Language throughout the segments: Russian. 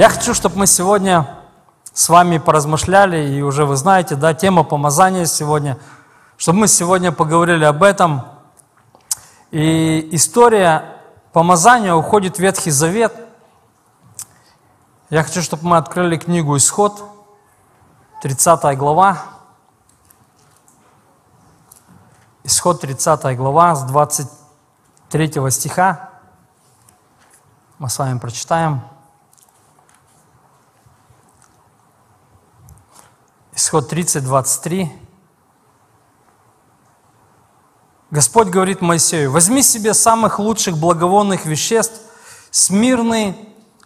Я хочу, чтобы мы сегодня с вами поразмышляли, и уже вы знаете, да, тема помазания сегодня, чтобы мы сегодня поговорили об этом. И история помазания уходит в Ветхий Завет. Я хочу, чтобы мы открыли книгу «Исход», 30 глава. Исход 30 глава с 23 стиха. Мы с вами прочитаем. Исход 30, 23. Господь говорит Моисею, возьми себе самых лучших благовонных веществ, смирный,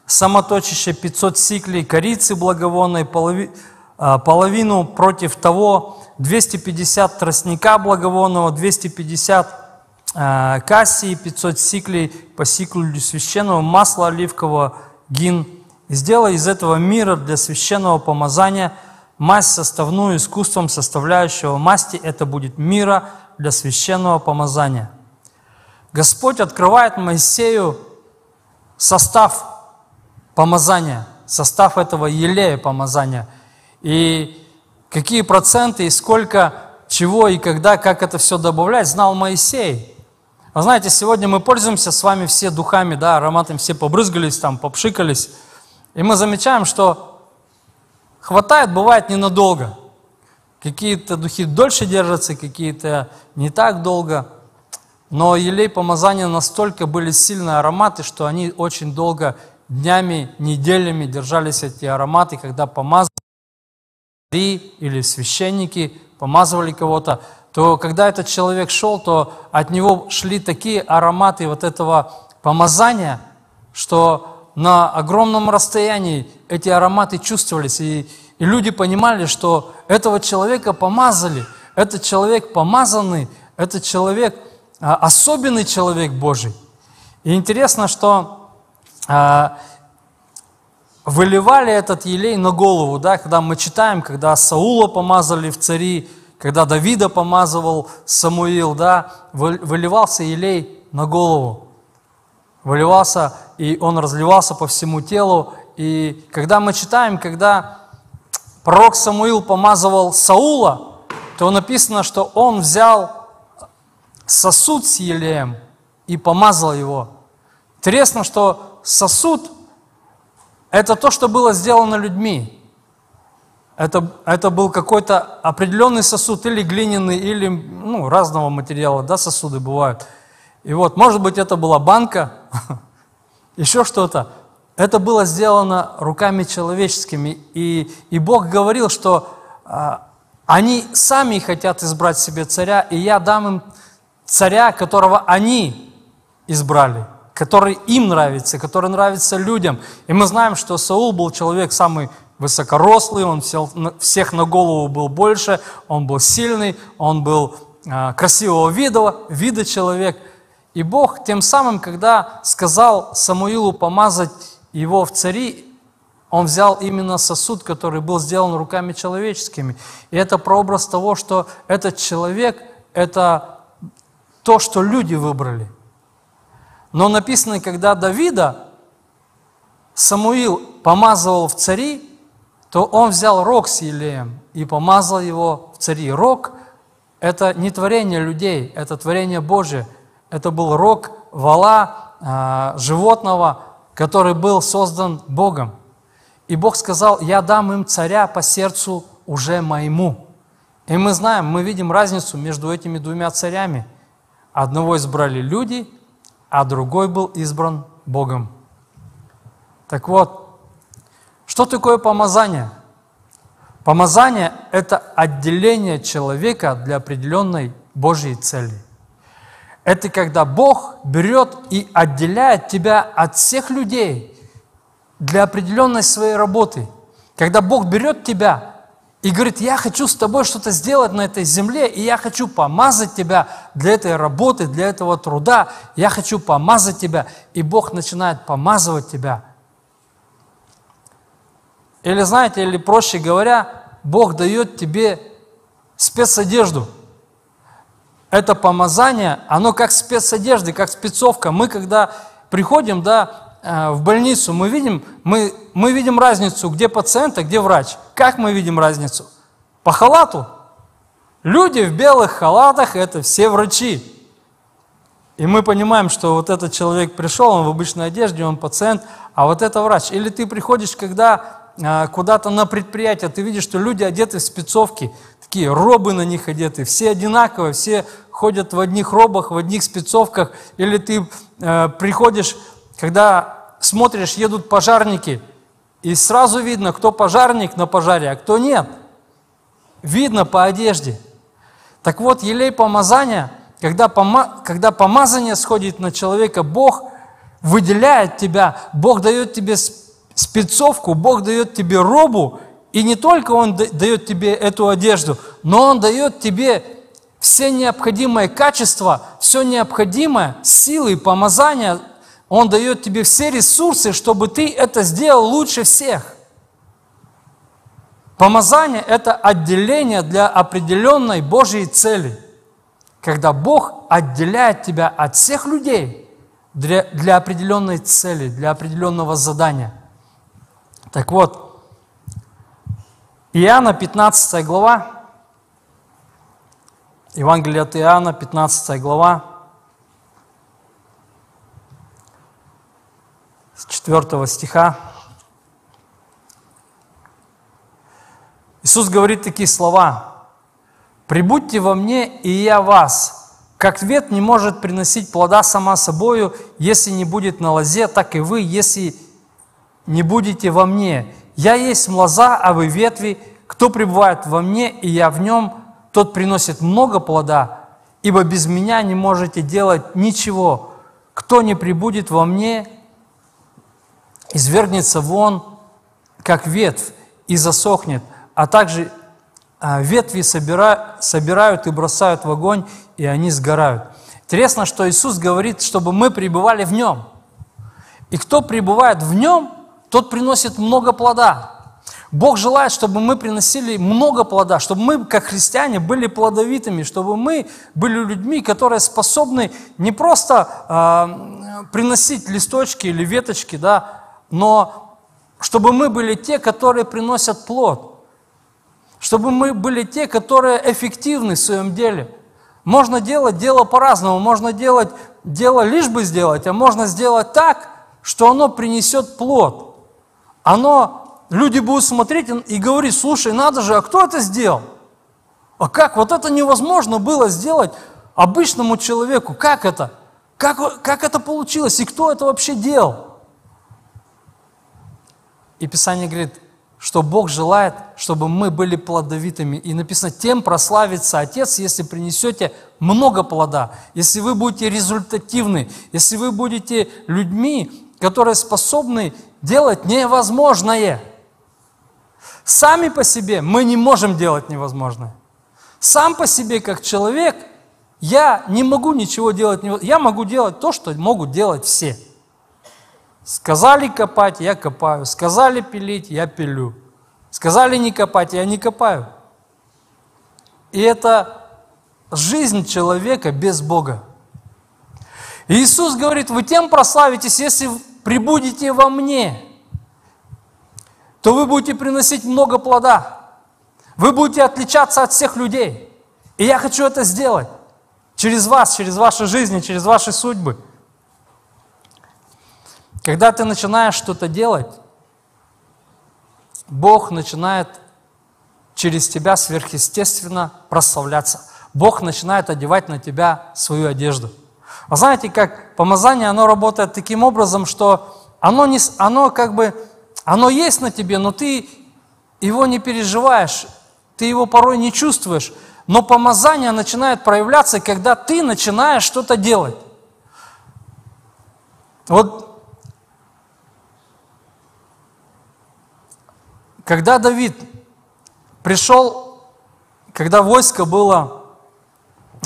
самоточище 500 сиклей, корицы благовонной, полови, а, половину против того, 250 тростника благовонного, 250 э, кассии, 500 сиклей по сиклю священного, масла оливкового, гин. И сделай из этого мира для священного помазания – Масть составную искусством составляющего масти – это будет мира для священного помазания. Господь открывает Моисею состав помазания, состав этого елея помазания. И какие проценты, и сколько чего, и когда, как это все добавлять, знал Моисей. Вы знаете, сегодня мы пользуемся с вами все духами, да, ароматами, все побрызгались, там, попшикались. И мы замечаем, что Хватает, бывает, ненадолго. Какие-то духи дольше держатся, какие-то не так долго. Но елей помазания настолько были сильные ароматы, что они очень долго, днями, неделями держались эти ароматы, когда помазывали или священники помазывали кого-то, то когда этот человек шел, то от него шли такие ароматы вот этого помазания, что на огромном расстоянии эти ароматы чувствовались, и, и люди понимали, что этого человека помазали, этот человек помазанный, этот человек а, особенный человек Божий. И интересно, что а, выливали этот елей на голову, да, когда мы читаем, когда Саула помазали в цари, когда Давида помазывал Самуил, да, выливался елей на голову выливался, и он разливался по всему телу. И когда мы читаем, когда пророк Самуил помазывал Саула, то написано, что он взял сосуд с елеем и помазал его. Интересно, что сосуд – это то, что было сделано людьми. Это, это был какой-то определенный сосуд, или глиняный, или ну, разного материала, да, сосуды бывают – и вот, может быть, это была банка, еще что-то. Это было сделано руками человеческими. И, и Бог говорил, что а, они сами хотят избрать себе царя, и я дам им царя, которого они избрали, который им нравится, который нравится людям. И мы знаем, что Саул был человек самый высокорослый, он всех на голову был больше, он был сильный, он был а, красивого вида, вида человек – и Бог тем самым, когда сказал Самуилу помазать его в цари, он взял именно сосуд, который был сделан руками человеческими. И это прообраз того, что этот человек – это то, что люди выбрали. Но написано, когда Давида Самуил помазывал в цари, то он взял рог с елеем и помазал его в цари. Рог – это не творение людей, это творение Божие – это был рог вала, а, животного, который был создан Богом. И Бог сказал, я дам им царя по сердцу уже моему. И мы знаем, мы видим разницу между этими двумя царями. Одного избрали люди, а другой был избран Богом. Так вот, что такое помазание? Помазание – это отделение человека для определенной Божьей цели. Это когда Бог берет и отделяет тебя от всех людей для определенной своей работы. Когда Бог берет тебя и говорит, я хочу с тобой что-то сделать на этой земле, и я хочу помазать тебя для этой работы, для этого труда, я хочу помазать тебя, и Бог начинает помазывать тебя. Или знаете, или проще говоря, Бог дает тебе спецодежду – это помазание, оно как спецодежды, как спецовка. Мы когда приходим, да, э, в больницу, мы видим, мы, мы видим разницу, где пациент, а где врач. Как мы видим разницу? По халату. Люди в белых халатах – это все врачи. И мы понимаем, что вот этот человек пришел, он в обычной одежде, он пациент, а вот это врач. Или ты приходишь, когда э, куда-то на предприятие, ты видишь, что люди одеты в спецовки, такие робы на них одеты, все одинаковые, все ходят в одних робах, в одних спецовках. Или ты э, приходишь, когда смотришь, едут пожарники, и сразу видно, кто пожарник на пожаре, а кто нет. Видно по одежде. Так вот, елей помазания – когда, пома когда помазание сходит на человека, Бог выделяет тебя, Бог дает тебе спецовку, Бог дает тебе робу, и не только Он дает тебе эту одежду, но Он дает тебе все необходимые качества, все необходимое, силы и помазания, Он дает тебе все ресурсы, чтобы ты это сделал лучше всех. Помазание – это отделение для определенной Божьей цели – когда Бог отделяет тебя от всех людей для, для определенной цели, для определенного задания. Так вот, Иоанна 15 глава, Евангелие от Иоанна, 15 глава, с 4 стиха. Иисус говорит такие слова – «Прибудьте во мне, и я вас. Как ветвь не может приносить плода сама собою, если не будет на лозе, так и вы, если не будете во мне. Я есть лоза, а вы ветви. Кто пребывает во мне, и я в нем, тот приносит много плода, ибо без меня не можете делать ничего. Кто не прибудет во мне, извергнется вон, как ветвь, и засохнет, а также а, ветви собира, собирают и бросают в огонь, и они сгорают. Интересно, что Иисус говорит, чтобы мы пребывали в Нем. И кто пребывает в Нем, тот приносит много плода. Бог желает, чтобы мы приносили много плода, чтобы мы, как христиане, были плодовитыми, чтобы мы были людьми, которые способны не просто э, приносить листочки или веточки, да, но чтобы мы были те, которые приносят плод чтобы мы были те, которые эффективны в своем деле. Можно делать дело по-разному, можно делать дело лишь бы сделать, а можно сделать так, что оно принесет плод. Оно, люди будут смотреть и говорить, слушай, надо же, а кто это сделал? А как? Вот это невозможно было сделать обычному человеку. Как это? Как, как это получилось? И кто это вообще делал? И Писание говорит, что Бог желает, чтобы мы были плодовитыми. И написано, тем прославится Отец, если принесете много плода, если вы будете результативны, если вы будете людьми, которые способны делать невозможное. Сами по себе мы не можем делать невозможное. Сам по себе, как человек, я не могу ничего делать. Я могу делать то, что могут делать все – Сказали копать, я копаю. Сказали пилить, я пилю. Сказали не копать, я не копаю. И это жизнь человека без Бога. Иисус говорит, вы тем прославитесь, если прибудете во мне, то вы будете приносить много плода. Вы будете отличаться от всех людей. И я хочу это сделать через вас, через ваши жизни, через ваши судьбы. Когда ты начинаешь что-то делать, Бог начинает через тебя сверхъестественно прославляться. Бог начинает одевать на тебя свою одежду. Вы знаете, как помазание, оно работает таким образом, что оно, не, оно как бы, оно есть на тебе, но ты его не переживаешь, ты его порой не чувствуешь. Но помазание начинает проявляться, когда ты начинаешь что-то делать. Вот Когда Давид пришел, когда войско было,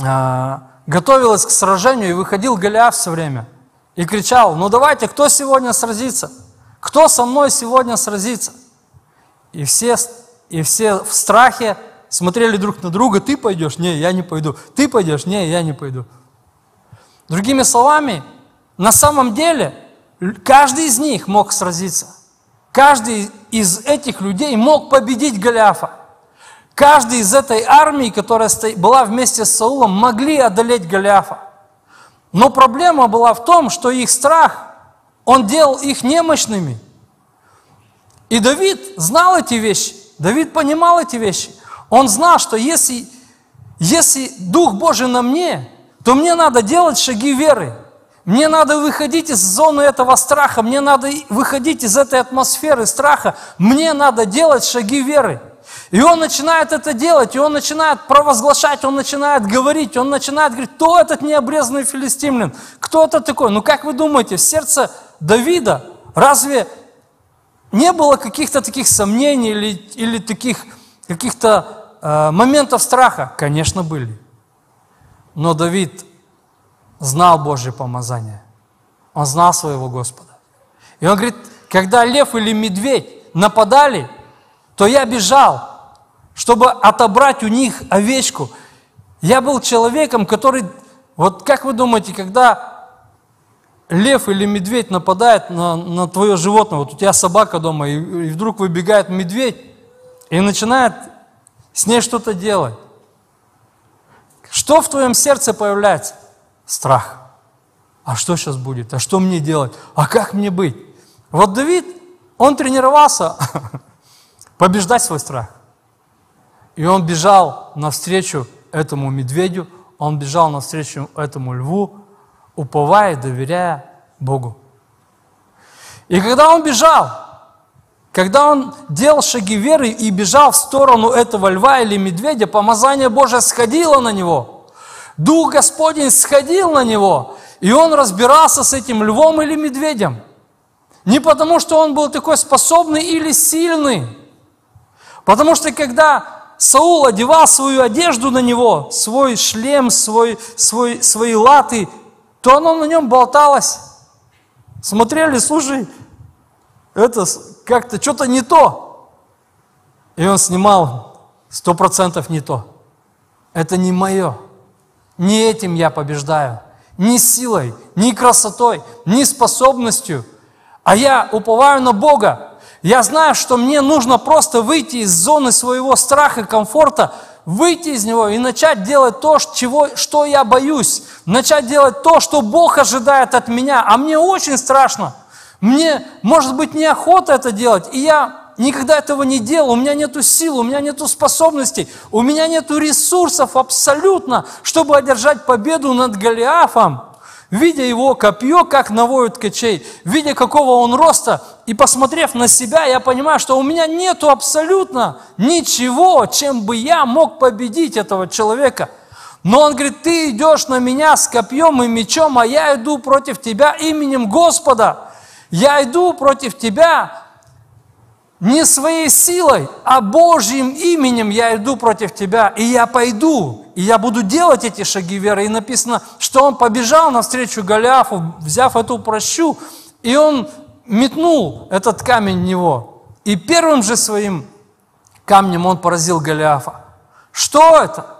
э, готовилось к сражению, и выходил Голиаф все время, и кричал, ну давайте, кто сегодня сразится? Кто со мной сегодня сразится? И все, и все в страхе смотрели друг на друга, ты пойдешь? Не, я не пойду. Ты пойдешь? Не, я не пойду. Другими словами, на самом деле каждый из них мог сразиться. Каждый из этих людей мог победить Голиафа. Каждый из этой армии, которая была вместе с Саулом, могли одолеть Голиафа. Но проблема была в том, что их страх, он делал их немощными. И Давид знал эти вещи. Давид понимал эти вещи. Он знал, что если, если Дух Божий на мне, то мне надо делать шаги веры. Мне надо выходить из зоны этого страха, мне надо выходить из этой атмосферы страха, мне надо делать шаги веры. И он начинает это делать, и он начинает провозглашать, он начинает говорить, он начинает говорить, кто этот необрезанный филистимлин, кто это такой? Ну как вы думаете, в сердце Давида разве не было каких-то таких сомнений или, или таких каких-то э, моментов страха? Конечно, были. Но Давид знал Божье помазание. Он знал своего Господа. И он говорит, когда лев или медведь нападали, то я бежал, чтобы отобрать у них овечку. Я был человеком, который, вот как вы думаете, когда лев или медведь нападает на, на твое животное, вот у тебя собака дома, и, и вдруг выбегает медведь и начинает с ней что-то делать. Что в твоем сердце появляется? Страх. А что сейчас будет? А что мне делать? А как мне быть? Вот Давид, он тренировался побеждать свой страх. И он бежал навстречу этому медведю, он бежал навстречу этому льву, уповая, доверяя Богу. И когда он бежал, когда он делал шаги веры и бежал в сторону этого льва или медведя, помазание Божие сходило на него. Дух Господень сходил на него, и он разбирался с этим львом или медведем. Не потому, что он был такой способный или сильный, потому что когда Саул одевал свою одежду на него, свой шлем, свой, свой, свои латы, то оно на нем болталось. Смотрели, слушай, это как-то что-то не то. И он снимал, сто процентов не то. Это не мое. Не этим я побеждаю. Ни силой, ни красотой, ни способностью. А я уповаю на Бога. Я знаю, что мне нужно просто выйти из зоны своего страха, комфорта, выйти из него и начать делать то, чего, что я боюсь. Начать делать то, что Бог ожидает от меня. А мне очень страшно. Мне, может быть, неохота это делать. И я никогда этого не делал, у меня нету сил, у меня нету способностей, у меня нету ресурсов абсолютно, чтобы одержать победу над Голиафом видя его копье, как навою ткачей, видя какого он роста, и посмотрев на себя, я понимаю, что у меня нету абсолютно ничего, чем бы я мог победить этого человека. Но он говорит, ты идешь на меня с копьем и мечом, а я иду против тебя именем Господа. Я иду против тебя не своей силой, а Божьим именем я иду против тебя, и я пойду, и я буду делать эти шаги веры. И написано, что он побежал навстречу Голиафу, взяв эту прощу, и он метнул этот камень в него. И первым же своим камнем он поразил Голиафа. Что это?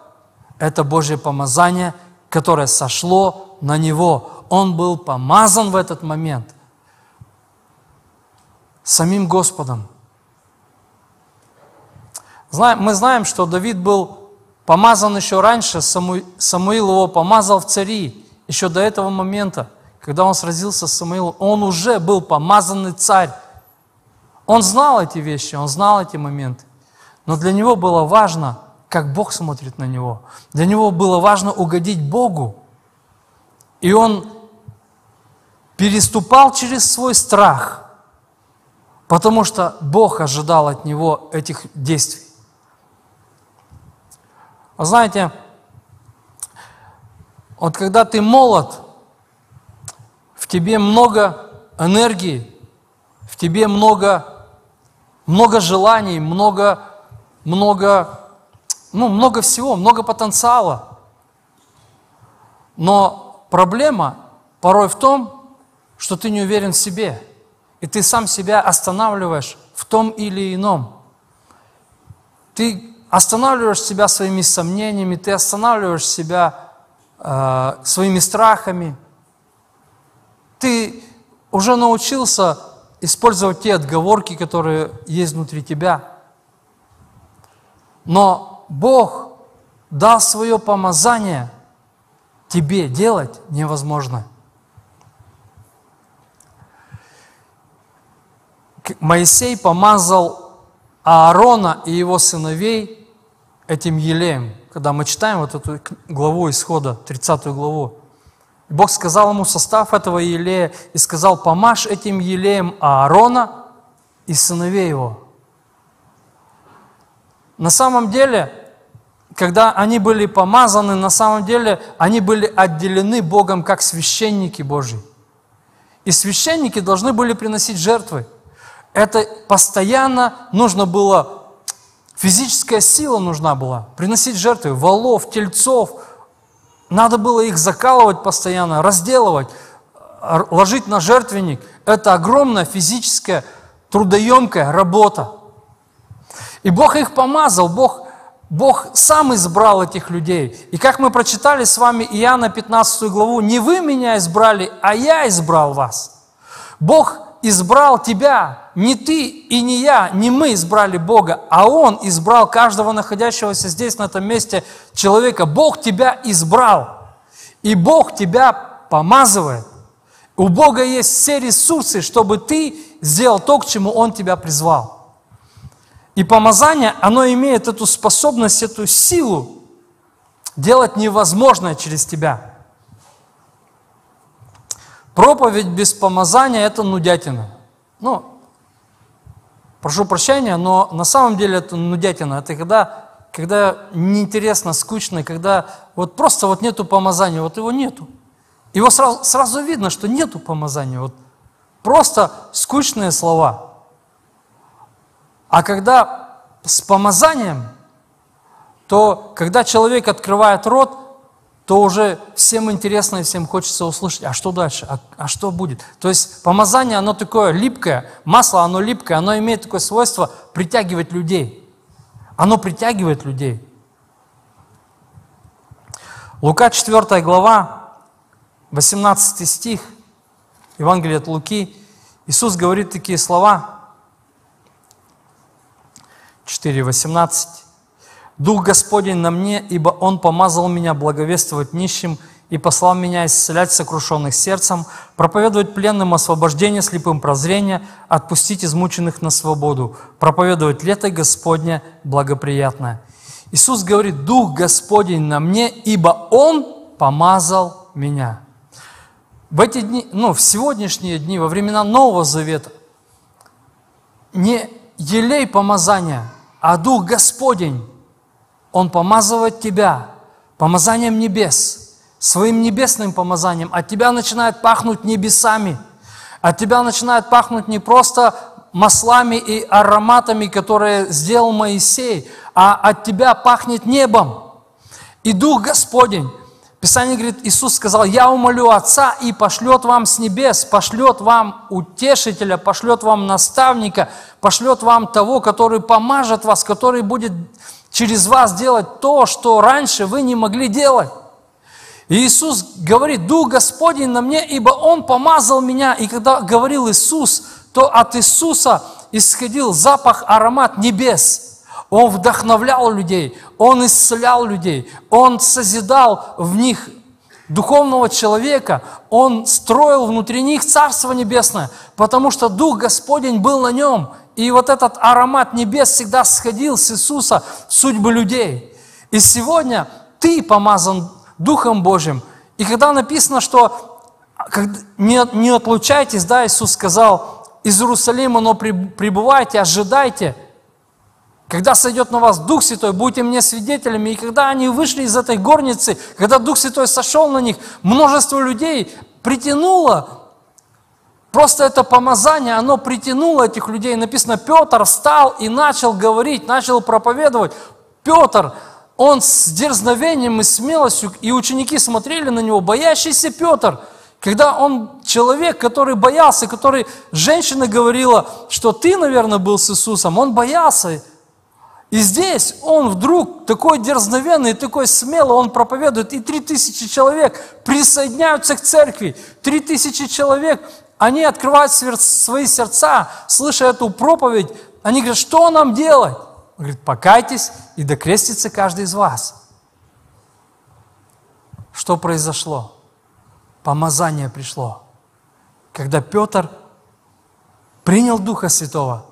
Это Божье помазание, которое сошло на него. Он был помазан в этот момент самим Господом. Мы знаем, что Давид был помазан еще раньше, Самуил его помазал в цари, еще до этого момента, когда он сразился с Самуилом, он уже был помазанный царь. Он знал эти вещи, он знал эти моменты. Но для него было важно, как Бог смотрит на него. Для него было важно угодить Богу. И он переступал через свой страх, потому что Бог ожидал от него этих действий. Вы знаете, вот когда ты молод, в тебе много энергии, в тебе много, много желаний, много, много, ну, много всего, много потенциала. Но проблема порой в том, что ты не уверен в себе, и ты сам себя останавливаешь в том или ином. Ты останавливаешь себя своими сомнениями, ты останавливаешь себя э, своими страхами, ты уже научился использовать те отговорки, которые есть внутри тебя. Но Бог дал свое помазание тебе делать невозможно. Моисей помазал Аарона и его сыновей этим елеем. Когда мы читаем вот эту главу исхода, 30 главу, Бог сказал ему состав этого елея и сказал, помажь этим елеем Аарона и сыновей его. На самом деле, когда они были помазаны, на самом деле они были отделены Богом как священники Божьи. И священники должны были приносить жертвы. Это постоянно нужно было, физическая сила нужна была, приносить жертвы, волов, тельцов. Надо было их закалывать постоянно, разделывать, ложить на жертвенник. Это огромная физическая, трудоемкая работа. И Бог их помазал, Бог, Бог сам избрал этих людей. И как мы прочитали с вами Иоанна 15 главу, не вы меня избрали, а я избрал вас. Бог избрал тебя, не ты и не я, не мы избрали Бога, а Он избрал каждого находящегося здесь, на этом месте человека. Бог тебя избрал, и Бог тебя помазывает. У Бога есть все ресурсы, чтобы ты сделал то, к чему Он тебя призвал. И помазание, оно имеет эту способность, эту силу делать невозможное через тебя. Проповедь без помазания – это нудятина. Ну, прошу прощения, но на самом деле это нудятина. Это когда, когда неинтересно, скучно, когда вот просто вот нету помазания, вот его нету. Его сразу, сразу видно, что нету помазания. Вот просто скучные слова – а когда с помазанием, то когда человек открывает рот, то уже всем интересно и всем хочется услышать, а что дальше, а, а что будет. То есть помазание, оно такое липкое, масло, оно липкое, оно имеет такое свойство притягивать людей. Оно притягивает людей. Лука 4 глава, 18 стих, Евангелие от Луки, Иисус говорит такие слова – 4.18. «Дух Господень на мне, ибо Он помазал меня благовествовать нищим и послал меня исцелять сокрушенных сердцем, проповедовать пленным освобождение, слепым прозрение, отпустить измученных на свободу, проповедовать лето Господне благоприятное». Иисус говорит, «Дух Господень на мне, ибо Он помазал меня». В эти дни, ну, в сегодняшние дни, во времена Нового Завета, не елей помазания – а Дух Господень, Он помазывает тебя помазанием небес, своим небесным помазанием. От тебя начинает пахнуть небесами. От тебя начинает пахнуть не просто маслами и ароматами, которые сделал Моисей, а от тебя пахнет небом. И Дух Господень, Писание говорит, Иисус сказал, я умолю Отца и пошлет вам с небес, пошлет вам утешителя, пошлет вам наставника, пошлет вам того, который помажет вас, который будет через вас делать то, что раньше вы не могли делать. И Иисус говорит, Дух Господень на мне, ибо Он помазал меня. И когда говорил Иисус, то от Иисуса исходил запах, аромат небес – он вдохновлял людей, Он исцелял людей, Он созидал в них духовного человека, Он строил внутри них Царство Небесное, потому что Дух Господень был на нем. И вот этот аромат небес всегда сходил с Иисуса в судьбы людей. И сегодня ты помазан Духом Божьим. И когда написано, что не, отлучайтесь, да, Иисус сказал, из Иерусалима, но пребывайте, ожидайте – когда сойдет на вас Дух Святой, будете мне свидетелями. И когда они вышли из этой горницы, когда Дух Святой сошел на них, множество людей притянуло, просто это помазание, оно притянуло этих людей. Написано, Петр встал и начал говорить, начал проповедовать. Петр, он с дерзновением и смелостью, и ученики смотрели на него, боящийся Петр – когда он человек, который боялся, который женщина говорила, что ты, наверное, был с Иисусом, он боялся. И здесь он вдруг такой дерзновенный, такой смелый, он проповедует, и три тысячи человек присоединяются к церкви. Три тысячи человек Они открывают свои сердца, слыша эту проповедь, они говорят, что нам делать? Он говорит, покайтесь и докрестится каждый из вас. Что произошло? Помазание пришло. Когда Петр принял Духа Святого,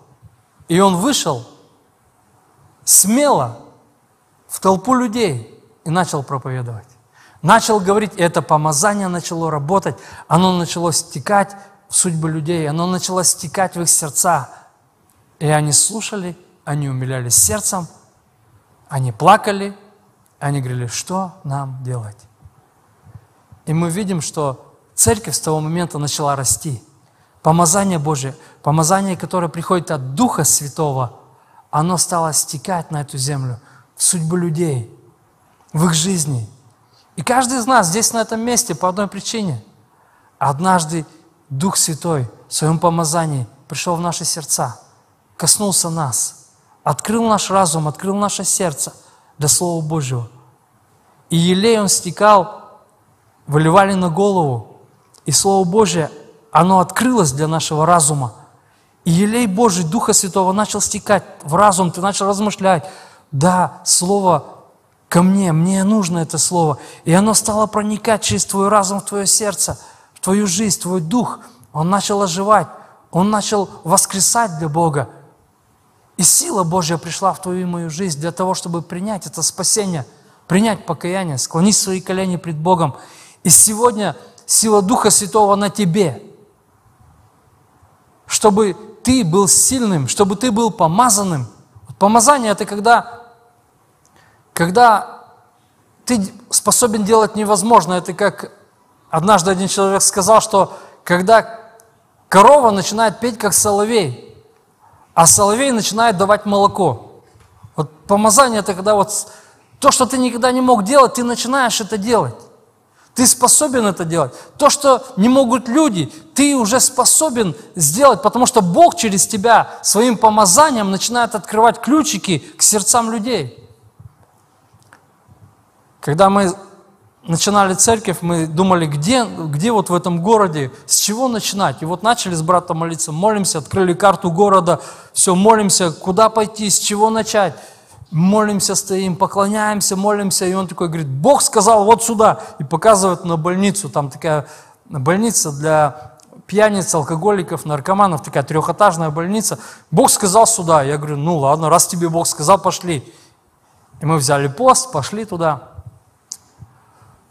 и он вышел смело в толпу людей и начал проповедовать. Начал говорить, и это помазание начало работать, оно начало стекать в судьбы людей, оно начало стекать в их сердца. И они слушали, они умилялись сердцем, они плакали, они говорили, что нам делать? И мы видим, что церковь с того момента начала расти. Помазание Божие, помазание, которое приходит от Духа Святого, оно стало стекать на эту землю, в судьбу людей, в их жизни. И каждый из нас здесь, на этом месте, по одной причине. Однажды Дух Святой в своем помазании пришел в наши сердца, коснулся нас, открыл наш разум, открыл наше сердце для Слова Божьего. И елей он стекал выливали на голову, и Слово Божье, оно открылось для нашего разума. И елей Божий, Духа Святого начал стекать в разум, ты начал размышлять, да, Слово ко мне, мне нужно это Слово. И оно стало проникать через твой разум в твое сердце, твою жизнь, твой дух. Он начал оживать, он начал воскресать для Бога. И сила Божья пришла в твою и мою жизнь для того, чтобы принять это спасение, принять покаяние, склонить свои колени пред Богом и сегодня сила Духа Святого на тебе, чтобы ты был сильным, чтобы ты был помазанным. Помазание – это когда, когда ты способен делать невозможное. Это как однажды один человек сказал, что когда корова начинает петь как соловей, а соловей начинает давать молоко. Вот помазание – это когда вот то, что ты никогда не мог делать, ты начинаешь это делать. Ты способен это делать. То, что не могут люди, ты уже способен сделать, потому что Бог через тебя своим помазанием начинает открывать ключики к сердцам людей. Когда мы начинали церковь, мы думали, где, где вот в этом городе, с чего начинать. И вот начали с братом молиться, молимся, открыли карту города, все, молимся, куда пойти, с чего начать молимся, стоим, поклоняемся, молимся, и он такой говорит, Бог сказал вот сюда, и показывает на больницу, там такая больница для пьяниц, алкоголиков, наркоманов, такая трехэтажная больница. Бог сказал сюда. Я говорю, ну ладно, раз тебе Бог сказал, пошли. И мы взяли пост, пошли туда.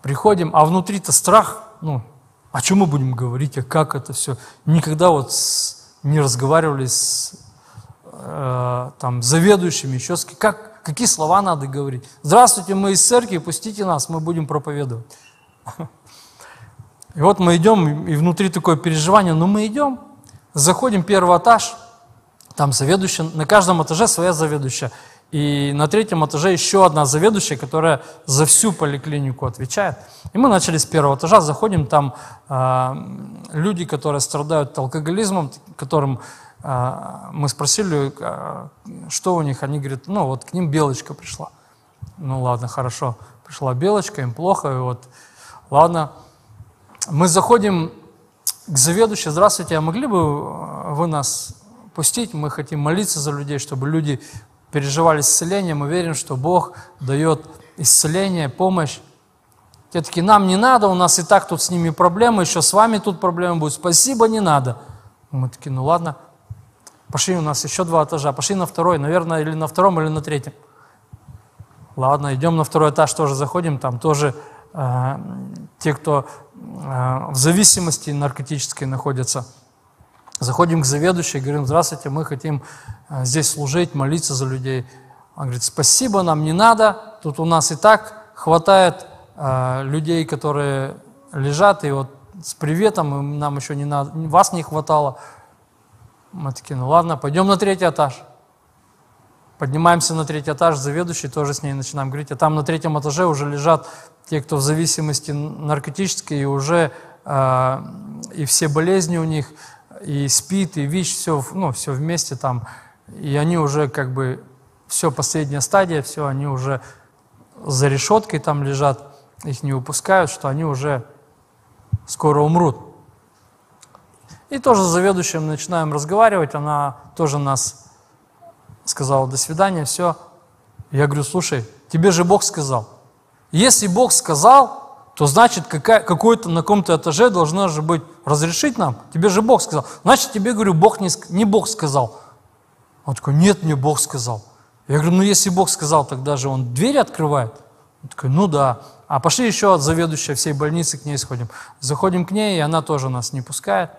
Приходим, а внутри-то страх, ну, о чем мы будем говорить, а как это все. Никогда вот с, не разговаривали с э, там, заведующими, еще с, как, какие слова надо говорить. Здравствуйте, мы из церкви, пустите нас, мы будем проповедовать. И вот мы идем, и внутри такое переживание, но мы идем, заходим первый этаж, там заведующая, на каждом этаже своя заведующая. И на третьем этаже еще одна заведующая, которая за всю поликлинику отвечает. И мы начали с первого этажа, заходим, там э, люди, которые страдают алкоголизмом, которым а, мы спросили, а, что у них, они говорят, ну вот к ним белочка пришла. Ну ладно, хорошо, пришла белочка, им плохо, и вот, ладно. Мы заходим к заведующей, здравствуйте, а могли бы вы нас пустить? Мы хотим молиться за людей, чтобы люди переживали исцеление, мы верим, что Бог дает исцеление, помощь. Те такие, нам не надо, у нас и так тут с ними проблемы, еще с вами тут проблемы будут, спасибо, не надо. Мы такие, ну ладно, Пошли, у нас еще два этажа. Пошли на второй, наверное, или на втором, или на третьем. Ладно, идем на второй этаж, тоже заходим, там тоже э, те, кто э, в зависимости наркотической находятся. Заходим к заведующей, говорим, здравствуйте, мы хотим э, здесь служить, молиться за людей. Он говорит, спасибо, нам не надо, тут у нас и так хватает э, людей, которые лежат, и вот с приветом, нам еще не надо, вас не хватало. Мы такие, ну ладно, пойдем на третий этаж. Поднимаемся на третий этаж, заведующий тоже с ней начинаем говорить, а там на третьем этаже уже лежат те, кто в зависимости наркотической, и уже э, и все болезни у них, и спит, и ВИЧ, все, ну, все вместе там. И они уже как бы, все, последняя стадия, все, они уже за решеткой там лежат, их не выпускают, что они уже скоро умрут. И тоже с заведующим начинаем разговаривать, она тоже нас сказала «до свидания», все. Я говорю, слушай, тебе же Бог сказал. Если Бог сказал, то значит какой-то на каком-то этаже должно же быть разрешить нам. Тебе же Бог сказал. Значит, тебе, говорю, Бог не, не Бог сказал. Он такой, нет, мне Бог сказал. Я говорю, ну если Бог сказал, тогда же Он двери открывает. Он такой, ну да. А пошли еще от заведующей всей больницы к ней сходим. Заходим к ней, и она тоже нас не пускает.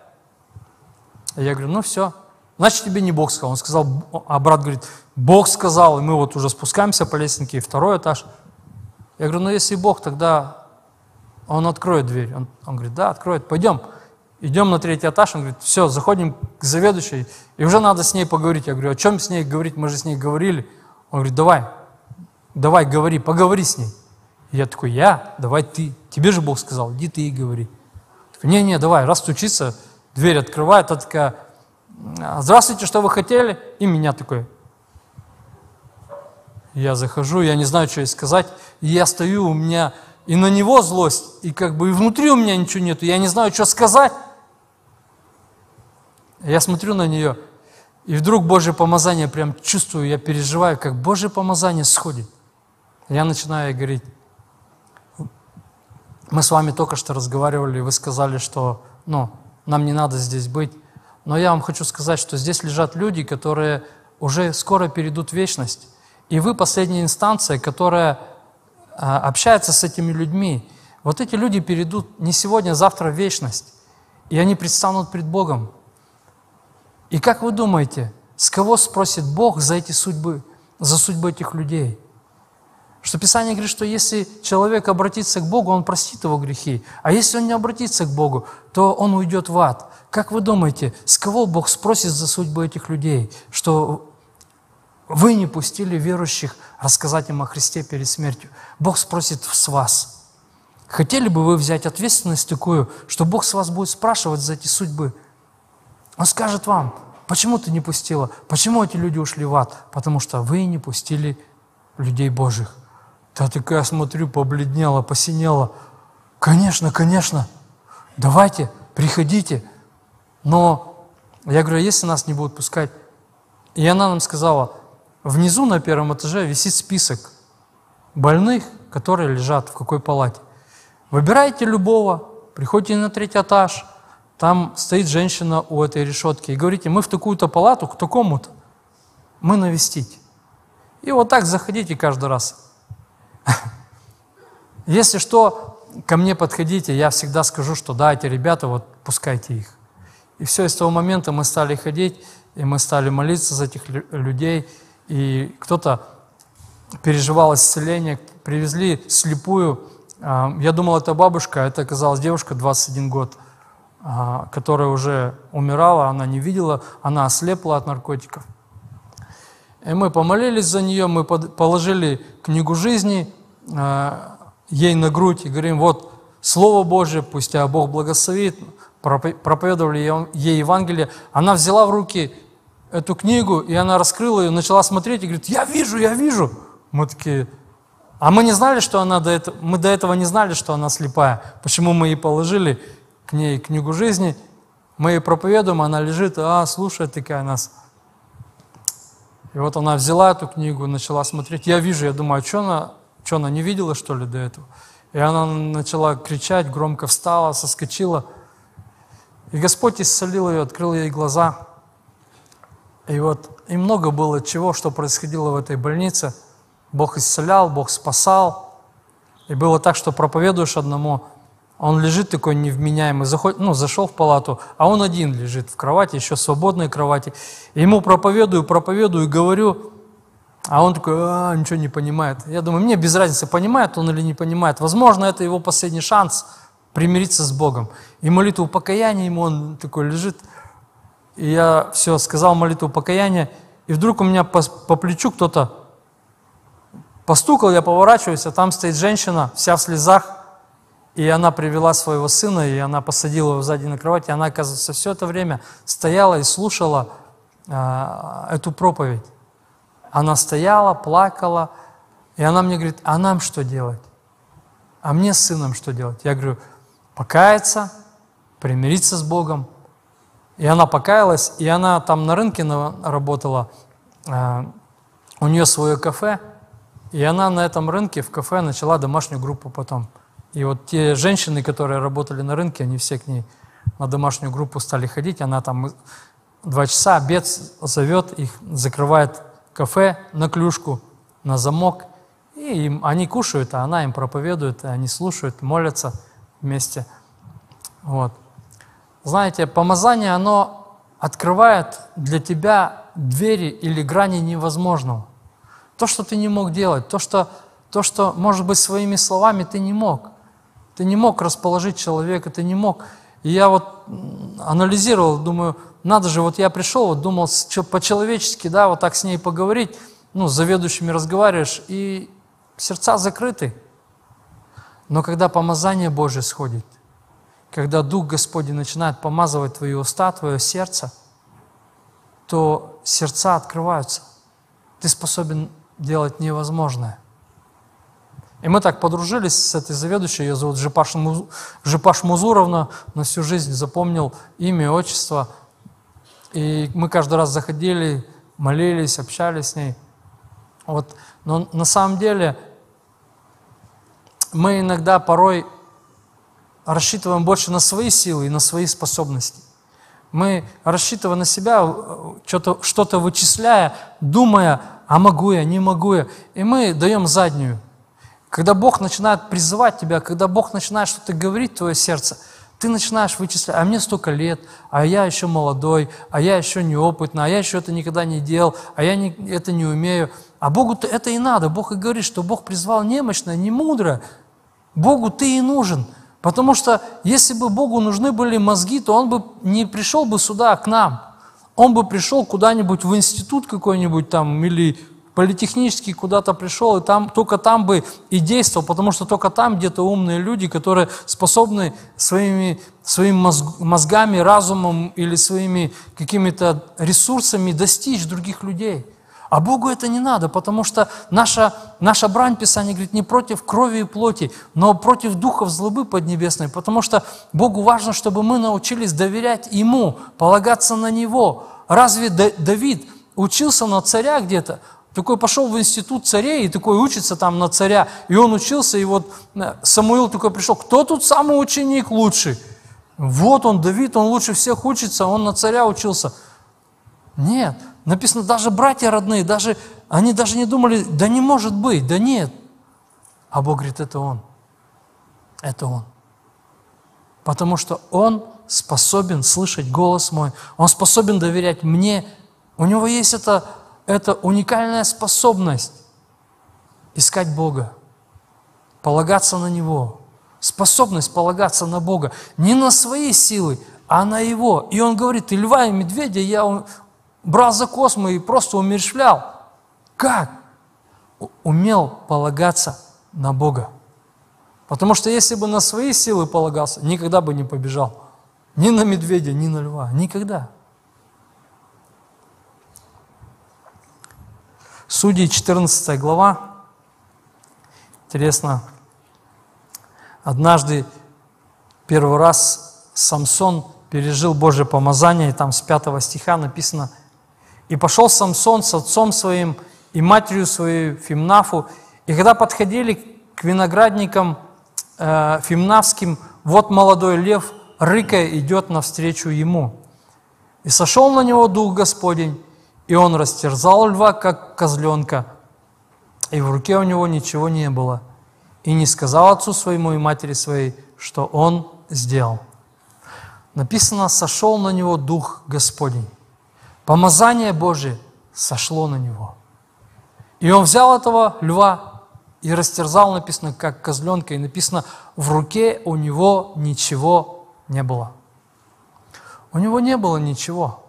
Я говорю, ну все, значит тебе не Бог сказал. Он сказал, а брат говорит, Бог сказал, и мы вот уже спускаемся по лестнике, второй этаж. Я говорю, ну если Бог, тогда Он откроет дверь. Он, он говорит, да, откроет, пойдем. Идем на третий этаж, он говорит, все, заходим к заведующей, и уже надо с ней поговорить. Я говорю, о чем с ней говорить, мы же с ней говорили. Он говорит, давай, давай, говори, поговори с ней. Я такой, я? Давай ты. Тебе же Бог сказал, иди ты и говори. Не-не, давай, раз стучится, дверь открывает, а такая, здравствуйте, что вы хотели? И меня такой. Я захожу, я не знаю, что ей сказать. И я стою, у меня и на него злость, и как бы и внутри у меня ничего нету. Я не знаю, что сказать. Я смотрю на нее, и вдруг Божье помазание прям чувствую, я переживаю, как Божье помазание сходит. Я начинаю говорить, мы с вами только что разговаривали, и вы сказали, что ну, нам не надо здесь быть. Но я вам хочу сказать, что здесь лежат люди, которые уже скоро перейдут в вечность. И вы последняя инстанция, которая общается с этими людьми. Вот эти люди перейдут не сегодня, а завтра в вечность. И они предстанут пред Богом. И как вы думаете, с кого спросит Бог за эти судьбы, за судьбы этих людей? Что Писание говорит, что если человек обратится к Богу, он простит его грехи. А если он не обратится к Богу, то он уйдет в ад. Как вы думаете, с кого Бог спросит за судьбу этих людей? Что вы не пустили верующих рассказать им о Христе перед смертью. Бог спросит с вас. Хотели бы вы взять ответственность такую, что Бог с вас будет спрашивать за эти судьбы – он скажет вам, почему ты не пустила, почему эти люди ушли в ад? Потому что вы не пустили людей Божьих. Та такая, смотрю, побледнела, посинела. Конечно, конечно, давайте, приходите. Но я говорю, а если нас не будут пускать? И она нам сказала, внизу на первом этаже висит список больных, которые лежат в какой палате. Выбирайте любого, приходите на третий этаж – там стоит женщина у этой решетки и говорите, мы в такую-то палату, к такому-то, мы навестить. И вот так заходите каждый раз. Если что, ко мне подходите, я всегда скажу, что да, эти ребята, вот пускайте их. И все, с того момента мы стали ходить, и мы стали молиться за этих людей, и кто-то переживал исцеление, привезли слепую, а, я думал, это бабушка, а это оказалась девушка, 21 год – а, которая уже умирала, она не видела, она ослепла от наркотиков. И мы помолились за нее, мы положили книгу жизни ей на грудь и говорим, вот Слово Божье, пусть тебя Бог благословит, проповедовали ей Евангелие. Она взяла в руки эту книгу, и она раскрыла ее, начала смотреть и говорит, я вижу, я вижу. Мы такие, а мы не знали, что она до этого, мы до этого не знали, что она слепая. Почему мы ей положили к ней книгу жизни, мы ей проповедуем, она лежит, а, слушает такая нас. И вот она взяла эту книгу, начала смотреть. Я вижу, я думаю, а что она, что она не видела, что ли, до этого? И она начала кричать, громко встала, соскочила. И Господь исцелил ее, открыл ей глаза. И вот и много было чего, что происходило в этой больнице. Бог исцелял, Бог спасал. И было так, что проповедуешь одному, он лежит такой невменяемый, заходит, ну, зашел в палату, а он один лежит в кровати, еще свободной кровати. И ему проповедую, проповедую, говорю, а он такой, а, ничего не понимает. Я думаю, мне без разницы, понимает он или не понимает. Возможно, это его последний шанс примириться с Богом. И молитву покаяния ему он такой лежит. И я все, сказал молитву покаяния, и вдруг у меня по, по плечу кто-то постукал, я поворачиваюсь, а там стоит женщина, вся в слезах, и она привела своего сына, и она посадила его сзади на кровать, и она, оказывается, все это время стояла и слушала э, эту проповедь. Она стояла, плакала, и она мне говорит, а нам что делать? А мне с сыном что делать? Я говорю, покаяться, примириться с Богом И она покаялась, и она там на рынке работала, э, у нее свое кафе, и она на этом рынке, в кафе, начала домашнюю группу потом. И вот те женщины, которые работали на рынке, они все к ней на домашнюю группу стали ходить. Она там два часа обед зовет их, закрывает кафе на клюшку, на замок. И им, они кушают, а она им проповедует, и они слушают, молятся вместе. Вот. Знаете, помазание, оно открывает для тебя двери или грани невозможного. То, что ты не мог делать, то, что, то, что может быть, своими словами ты не мог. Ты не мог расположить человека, ты не мог. И я вот анализировал, думаю, надо же, вот я пришел, вот думал по-человечески, да, вот так с ней поговорить, ну, с заведующими разговариваешь, и сердца закрыты. Но когда помазание Божье сходит, когда Дух Господень начинает помазывать твои уста, твое сердце, то сердца открываются. Ты способен делать невозможное. И мы так подружились с этой заведующей, ее зовут Жипаш, Жипаш Музуровна, на всю жизнь запомнил имя, отчество. И мы каждый раз заходили, молились, общались с ней. Вот. Но на самом деле мы иногда порой рассчитываем больше на свои силы и на свои способности. Мы, рассчитывая на себя, что-то что вычисляя, думая, а могу я, не могу я, и мы даем заднюю. Когда Бог начинает призывать тебя, когда Бог начинает что-то говорить в твое сердце, ты начинаешь вычислять, а мне столько лет, а я еще молодой, а я еще неопытный, а я еще это никогда не делал, а я не, это не умею. А Богу это и надо. Бог и говорит, что Бог призвал немощное, не мудро. Богу ты и нужен. Потому что если бы Богу нужны были мозги, то Он бы не пришел бы сюда, к нам. Он бы пришел куда-нибудь в институт какой-нибудь там или политехнический куда-то пришел, и там, только там бы и действовал, потому что только там где-то умные люди, которые способны своими, своими мозгами, разумом или своими какими-то ресурсами достичь других людей. А Богу это не надо, потому что наша, наша брань, Писание говорит, не против крови и плоти, но против духов злобы поднебесной, потому что Богу важно, чтобы мы научились доверять Ему, полагаться на Него. Разве Давид учился на царя где-то? Такой пошел в институт царей и такой учится там на царя. И он учился, и вот э, Самуил такой пришел, кто тут самый ученик лучший? Вот он, Давид, он лучше всех учится, он на царя учился. Нет, написано, даже братья родные, даже, они даже не думали, да не может быть, да нет. А Бог говорит, это он. Это он. Потому что он способен слышать голос мой, он способен доверять мне. У него есть это это уникальная способность искать Бога, полагаться на Него, способность полагаться на Бога, не на свои силы, а на Его. И он говорит, и льва, и медведя я брал за космы и просто умерщвлял. Как? Умел полагаться на Бога. Потому что если бы на свои силы полагался, никогда бы не побежал. Ни на медведя, ни на льва. Никогда. Судьи 14 глава. Интересно, однажды первый раз Самсон пережил Божье помазание, и там с 5 стиха написано, «И пошел Самсон с отцом своим и матерью своей Фимнафу, и когда подходили к виноградникам э, фимнавским, вот молодой лев, рыкая, идет навстречу ему. И сошел на него Дух Господень, и он растерзал льва, как козленка, и в руке у него ничего не было, и не сказал отцу своему и матери своей, что он сделал. Написано, сошел на него Дух Господень. Помазание Божие сошло на него. И он взял этого льва и растерзал, написано, как козленка, и написано, в руке у него ничего не было. У него не было ничего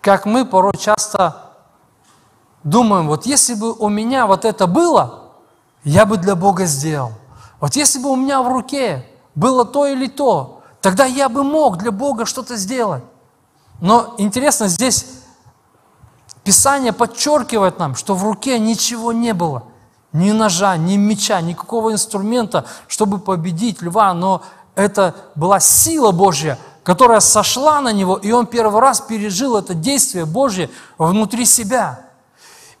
как мы порой часто думаем, вот если бы у меня вот это было, я бы для Бога сделал. Вот если бы у меня в руке было то или то, тогда я бы мог для Бога что-то сделать. Но интересно, здесь Писание подчеркивает нам, что в руке ничего не было. Ни ножа, ни меча, никакого инструмента, чтобы победить льва, но это была сила Божья – которая сошла на него, и он первый раз пережил это действие Божье внутри себя.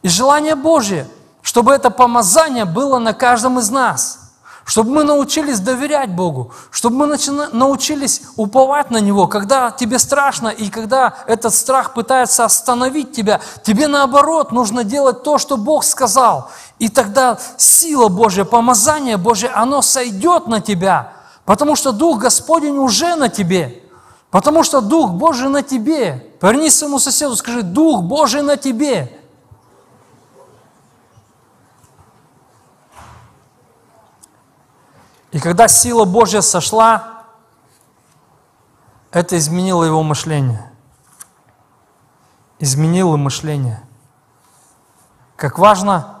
И желание Божье, чтобы это помазание было на каждом из нас – чтобы мы научились доверять Богу, чтобы мы научились уповать на Него, когда тебе страшно и когда этот страх пытается остановить тебя, тебе наоборот нужно делать то, что Бог сказал. И тогда сила Божья, помазание Божье, оно сойдет на тебя, потому что Дух Господень уже на тебе, потому что Дух Божий на тебе. Повернись своему соседу, скажи, Дух Божий на тебе. И когда сила Божья сошла, это изменило его мышление. Изменило мышление. Как важно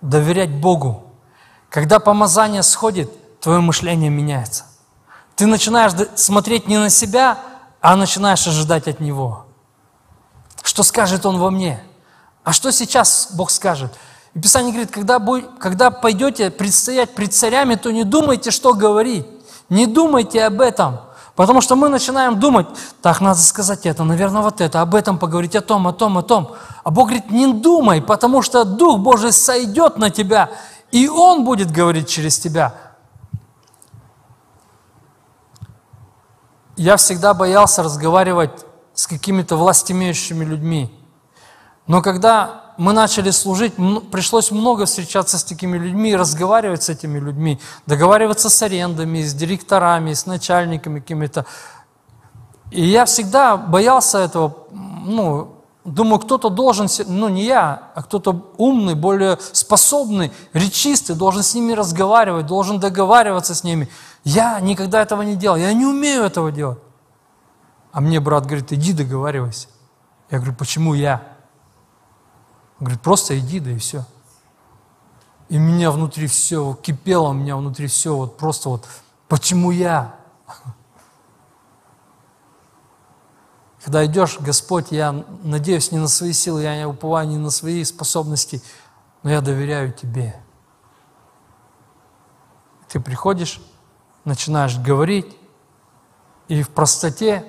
доверять Богу. Когда помазание сходит, твое мышление меняется. Ты начинаешь смотреть не на себя, а начинаешь ожидать от Него. Что скажет Он во мне? А что сейчас Бог скажет? Писание говорит, когда, когда пойдете предстоять пред царями, то не думайте, что говорить. Не думайте об этом. Потому что мы начинаем думать, так, надо сказать это, наверное, вот это, об этом поговорить, о том, о том, о том. А Бог говорит, не думай, потому что Дух Божий сойдет на тебя, и Он будет говорить через тебя. Я всегда боялся разговаривать с какими-то властимеющими людьми. Но когда мы начали служить, пришлось много встречаться с такими людьми, разговаривать с этими людьми, договариваться с арендами, с директорами, с начальниками какими-то. И я всегда боялся этого, ну, думаю, кто-то должен, ну не я, а кто-то умный, более способный, речистый, должен с ними разговаривать, должен договариваться с ними. Я никогда этого не делал, я не умею этого делать. А мне брат говорит, иди договаривайся. Я говорю, почему я? Говорит, просто иди, да и все. И меня внутри все кипело, у меня внутри все вот просто вот, почему я? Когда идешь, Господь, я надеюсь не на свои силы, я не уповаю не на свои способности, но я доверяю Тебе. Ты приходишь, начинаешь говорить, и в простоте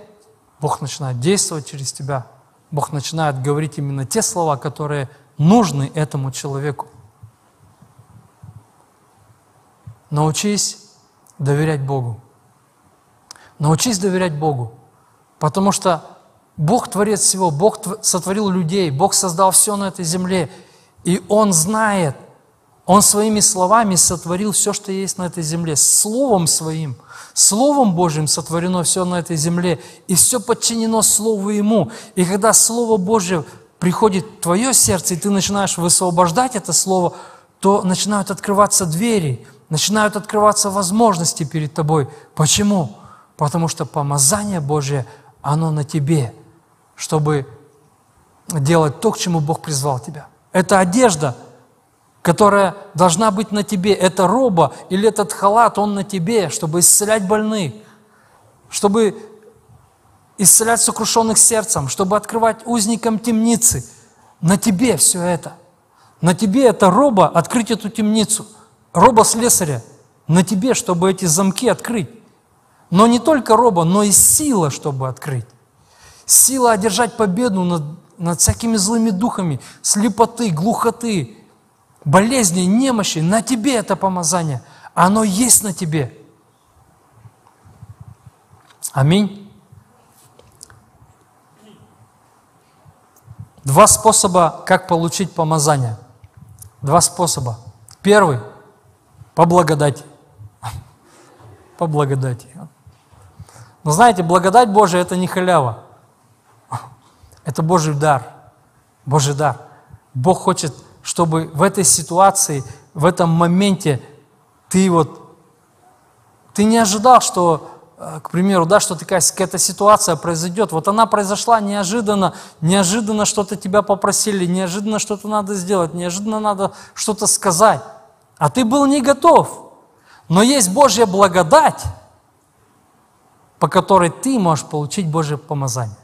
Бог начинает действовать через тебя – Бог начинает говорить именно те слова, которые нужны этому человеку. Научись доверять Богу. Научись доверять Богу. Потому что Бог творец всего, Бог сотворил людей, Бог создал все на этой земле. И Он знает, Он своими словами сотворил все, что есть на этой земле, Словом Своим – Словом Божьим сотворено все на этой земле, и все подчинено Слову Ему. И когда Слово Божье приходит в твое сердце, и ты начинаешь высвобождать это Слово, то начинают открываться двери, начинают открываться возможности перед тобой. Почему? Потому что помазание Божье, оно на тебе, чтобы делать то, к чему Бог призвал тебя. Это одежда – которая должна быть на тебе. Это роба или этот халат, он на тебе, чтобы исцелять больных, чтобы исцелять сокрушенных сердцем, чтобы открывать узникам темницы. На тебе все это. На тебе это роба открыть эту темницу. Роба слесаря. На тебе, чтобы эти замки открыть. Но не только роба, но и сила, чтобы открыть. Сила одержать победу над, над всякими злыми духами, слепоты, глухоты, болезни, немощи, на тебе это помазание. Оно есть на тебе. Аминь. Два способа, как получить помазание. Два способа. Первый – по благодати. По благодати. Но знаете, благодать Божия – это не халява. Это Божий дар. Божий дар. Бог хочет – чтобы в этой ситуации, в этом моменте ты вот, ты не ожидал, что, э, к примеру, да, что такая какая-то ситуация произойдет. Вот она произошла неожиданно, неожиданно что-то тебя попросили, неожиданно что-то надо сделать, неожиданно надо что-то сказать. А ты был не готов. Но есть Божья благодать, по которой ты можешь получить Божье помазание.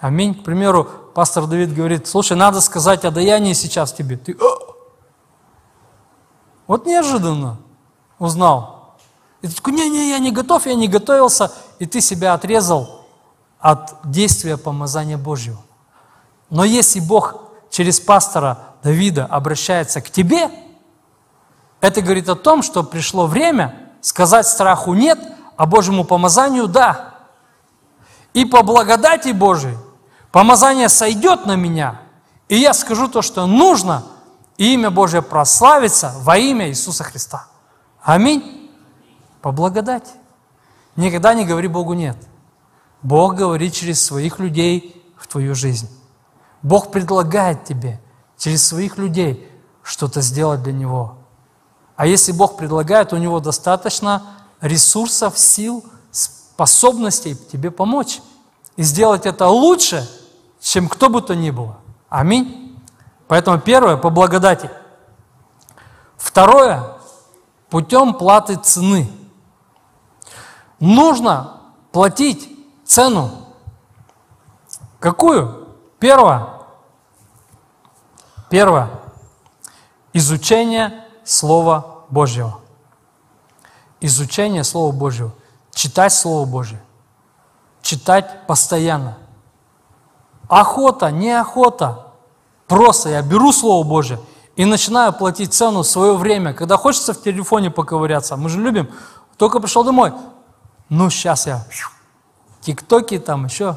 Аминь. К примеру, пастор Давид говорит, слушай, надо сказать о даянии сейчас тебе. Ты, О! вот неожиданно узнал. И ты такой, не-не, я не готов, я не готовился, и ты себя отрезал от действия помазания Божьего. Но если Бог через пастора Давида обращается к тебе, это говорит о том, что пришло время сказать страху «нет», а Божьему помазанию «да». И по благодати Божией помазание сойдет на меня, и я скажу то, что нужно, и имя Божье прославится во имя Иисуса Христа. Аминь. По благодати. Никогда не говори Богу «нет». Бог говорит через своих людей в твою жизнь. Бог предлагает тебе через своих людей что-то сделать для Него. А если Бог предлагает, у Него достаточно ресурсов, сил, способностей тебе помочь. И сделать это лучше, чем кто бы то ни было. Аминь. Поэтому первое, по благодати. Второе, путем платы цены. Нужно платить цену. Какую? Первое. Первое. Изучение Слова Божьего. Изучение Слова Божьего. Читать Слово Божье. Читать постоянно. Охота, не охота. Просто я беру Слово Божье и начинаю платить цену свое время. Когда хочется в телефоне поковыряться, мы же любим, только пришел домой, ну сейчас я тиктоки там еще.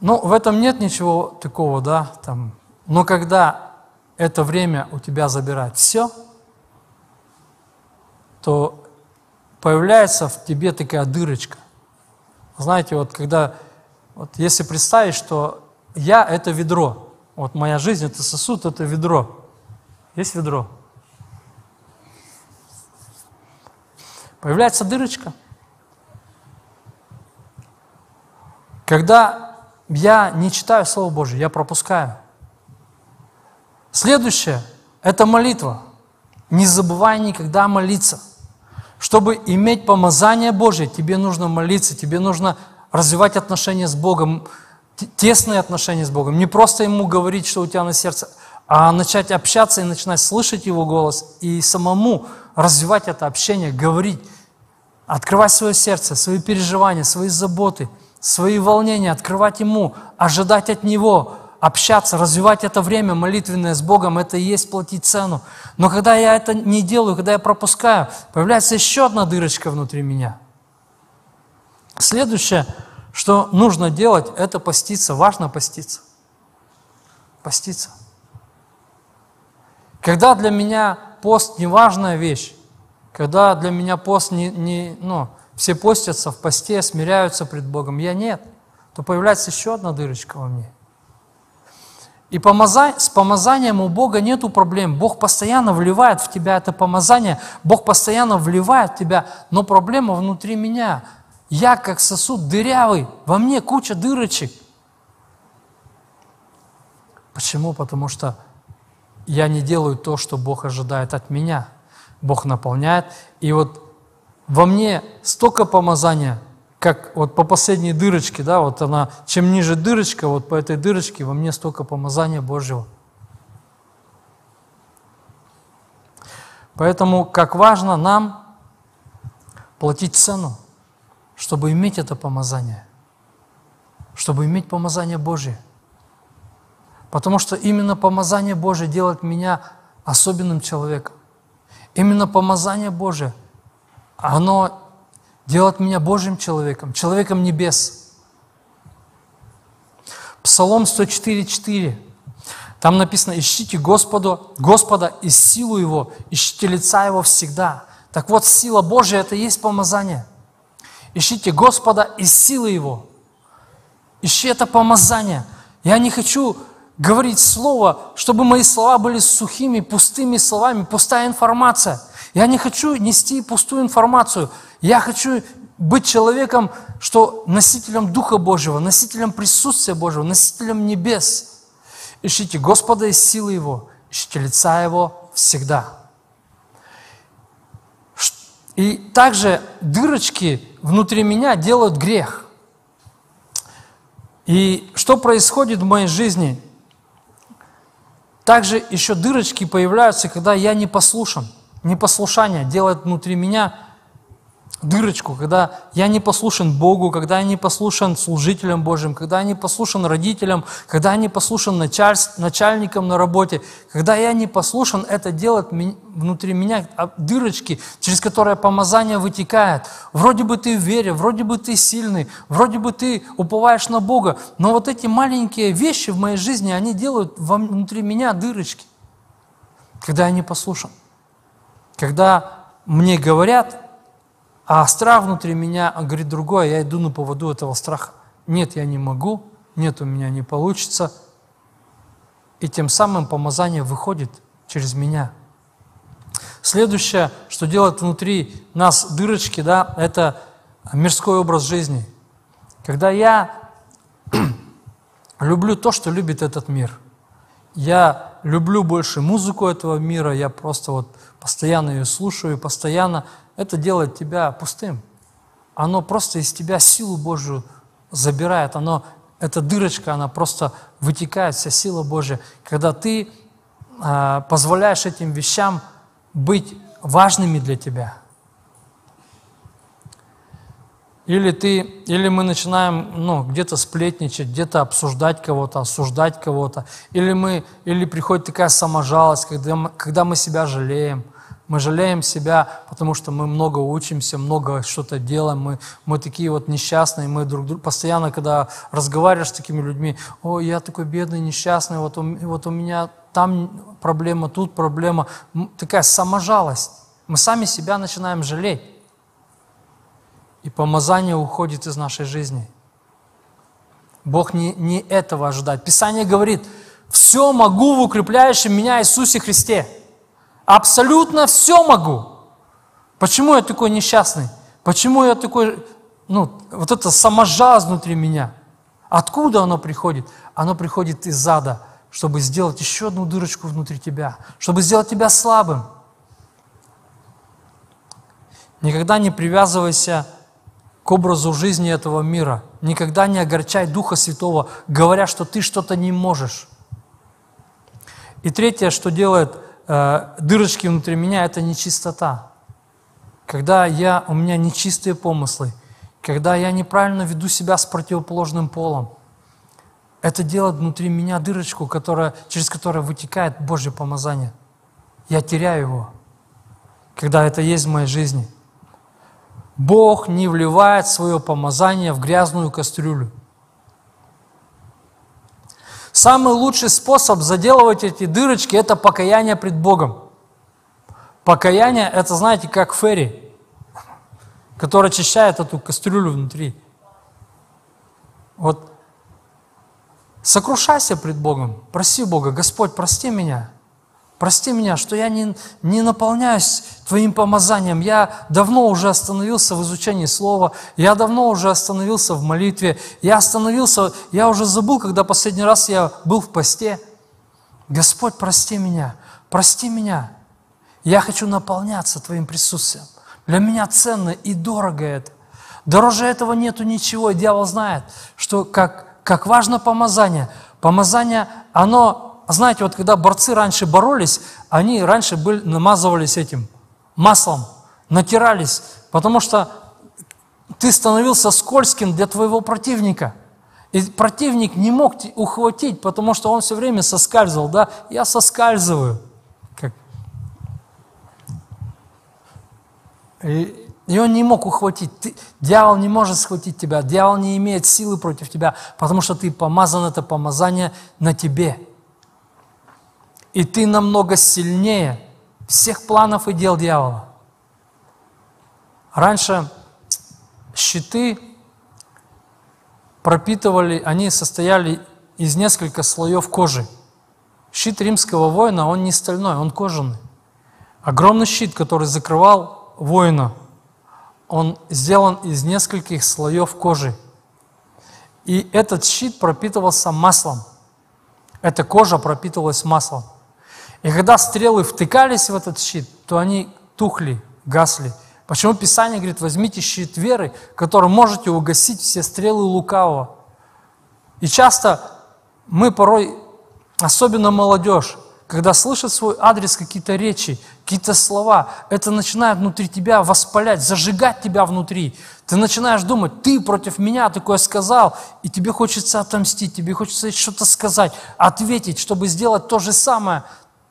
Ну, в этом нет ничего такого, да, там. Но когда это время у тебя забирает все, то появляется в тебе такая дырочка. Знаете, вот когда, вот если представить, что я – это ведро, вот моя жизнь – это сосуд, это ведро. Есть ведро? Появляется дырочка. Когда я не читаю Слово Божье, я пропускаю. Следующее – это молитва. Не забывай никогда молиться – чтобы иметь помазание Божье, тебе нужно молиться, тебе нужно развивать отношения с Богом, тесные отношения с Богом. Не просто Ему говорить, что у тебя на сердце, а начать общаться и начинать слышать Его голос и самому развивать это общение, говорить, открывать свое сердце, свои переживания, свои заботы, свои волнения, открывать Ему, ожидать от Него – общаться, развивать это время молитвенное с Богом, это и есть платить цену. Но когда я это не делаю, когда я пропускаю, появляется еще одна дырочка внутри меня. Следующее, что нужно делать, это поститься. Важно поститься. Поститься. Когда для меня пост не важная вещь, когда для меня пост не, не ну, все постятся в посте, смиряются пред Богом, я нет, то появляется еще одна дырочка во мне. И с помазанием у Бога нету проблем. Бог постоянно вливает в тебя это помазание, Бог постоянно вливает в тебя, но проблема внутри меня. Я как сосуд дырявый, во мне куча дырочек. Почему? Потому что я не делаю то, что Бог ожидает от меня. Бог наполняет. И вот во мне столько помазания, как вот по последней дырочке, да, вот она, чем ниже дырочка, вот по этой дырочке во мне столько помазания Божьего. Поэтому как важно нам платить цену, чтобы иметь это помазание, чтобы иметь помазание Божье. Потому что именно помазание Божье делает меня особенным человеком. Именно помазание Божье, оно делать меня Божьим человеком, человеком небес. Псалом 104.4. Там написано, ищите Господу, Господа и силу Его, ищите лица Его всегда. Так вот, сила Божья – это и есть помазание. Ищите Господа и силы Его. Ищи это помазание. Я не хочу говорить слово, чтобы мои слова были сухими, пустыми словами, пустая информация. Я не хочу нести пустую информацию. Я хочу быть человеком, что носителем Духа Божьего, носителем присутствия Божьего, носителем небес. Ищите Господа и силы Его, ищите лица Его всегда. И также дырочки внутри меня делают грех. И что происходит в моей жизни? Также еще дырочки появляются, когда я не послушан. Непослушание делает внутри меня дырочку, когда я не послушен Богу, когда я не послушен служителям Божьим, когда я не послушен родителям, когда я не послушен начальникам на работе, когда я не послушен, это делает внутри меня а, дырочки, через которые помазание вытекает. Вроде бы ты в вере, вроде бы ты сильный, вроде бы ты уповаешь на Бога, но вот эти маленькие вещи в моей жизни, они делают внутри меня дырочки, когда я не послушан. Когда мне говорят, а страх внутри меня говорит другое, я иду на поводу этого страха. Нет, я не могу, нет, у меня не получится. И тем самым помазание выходит через меня. Следующее, что делает внутри нас дырочки, да, это мирской образ жизни. Когда я люблю то, что любит этот мир. Я люблю больше музыку этого мира, я просто вот постоянно ее слушаю, постоянно это делает тебя пустым. Оно просто из тебя силу Божию забирает. Оно, эта дырочка, она просто вытекает, вся сила Божья. Когда ты э, позволяешь этим вещам быть важными для тебя. Или, ты, или мы начинаем ну, где-то сплетничать, где-то обсуждать кого-то, осуждать кого-то. Или, мы, или приходит такая саможалость, когда мы, когда мы себя жалеем – мы жалеем себя, потому что мы много учимся, много что-то делаем, мы, мы такие вот несчастные, мы друг друга постоянно, когда разговариваешь с такими людьми, о, я такой бедный, несчастный, вот у, вот у меня там проблема, тут проблема, такая саможалость. Мы сами себя начинаем жалеть. И помазание уходит из нашей жизни. Бог не, не этого ожидает. Писание говорит, все могу в укрепляющем меня Иисусе Христе. Абсолютно все могу. Почему я такой несчастный? Почему я такой, ну, вот это саможаз внутри меня? Откуда оно приходит? Оно приходит из ада, чтобы сделать еще одну дырочку внутри тебя, чтобы сделать тебя слабым. Никогда не привязывайся к образу жизни этого мира. Никогда не огорчай Духа Святого, говоря, что ты что-то не можешь. И третье, что делает э, дырочки внутри меня – это нечистота. Когда я, у меня нечистые помыслы, когда я неправильно веду себя с противоположным полом, это делает внутри меня дырочку, которая, через которую вытекает Божье помазание. Я теряю его, когда это есть в моей жизни. Бог не вливает свое помазание в грязную кастрюлю. Самый лучший способ заделывать эти дырочки – это покаяние пред Богом. Покаяние – это, знаете, как ферри, который очищает эту кастрюлю внутри. Вот сокрушайся пред Богом, проси Бога, Господь, прости меня – Прости меня, что я не, не наполняюсь Твоим помазанием. Я давно уже остановился в изучении Слова, я давно уже остановился в молитве, я остановился, я уже забыл, когда последний раз я был в посте. Господь, прости меня, прости меня. Я хочу наполняться Твоим присутствием. Для меня ценно и дорого это. Дороже этого нету ничего, и дьявол знает, что как, как важно помазание. Помазание, оно знаете, вот когда борцы раньше боролись, они раньше были, намазывались этим маслом, натирались, потому что ты становился скользким для твоего противника. И противник не мог ухватить, потому что он все время соскальзывал, да? Я соскальзываю. Как? И, и он не мог ухватить. Ты, дьявол не может схватить тебя, дьявол не имеет силы против тебя, потому что ты помазан, это помазание на тебе – и ты намного сильнее всех планов и дел дьявола. Раньше щиты пропитывали, они состояли из нескольких слоев кожи. Щит римского воина, он не стальной, он кожаный. Огромный щит, который закрывал воина, он сделан из нескольких слоев кожи. И этот щит пропитывался маслом. Эта кожа пропитывалась маслом. И когда стрелы втыкались в этот щит, то они тухли, гасли. Почему Писание говорит, возьмите щит веры, которым можете угасить все стрелы лукавого. И часто мы порой, особенно молодежь, когда слышат свой адрес какие-то речи, какие-то слова, это начинает внутри тебя воспалять, зажигать тебя внутри. Ты начинаешь думать, ты против меня такое сказал, и тебе хочется отомстить, тебе хочется что-то сказать, ответить, чтобы сделать то же самое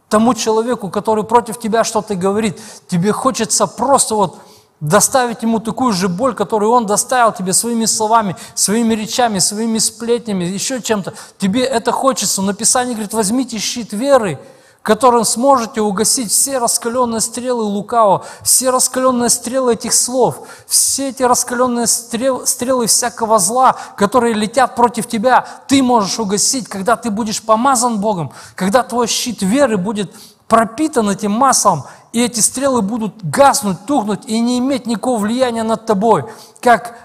тому человеку, который против тебя что-то говорит. Тебе хочется просто вот доставить ему такую же боль, которую он доставил тебе своими словами, своими речами, своими сплетнями, еще чем-то. Тебе это хочется. Но Писание говорит, возьмите щит веры, которым сможете угасить все раскаленные стрелы лукавого, все раскаленные стрелы этих слов, все эти раскаленные стрел, стрелы всякого зла, которые летят против тебя, ты можешь угасить, когда ты будешь помазан Богом, когда твой щит веры будет пропитан этим маслом, и эти стрелы будут гаснуть, тухнуть и не иметь никакого влияния над тобой. Как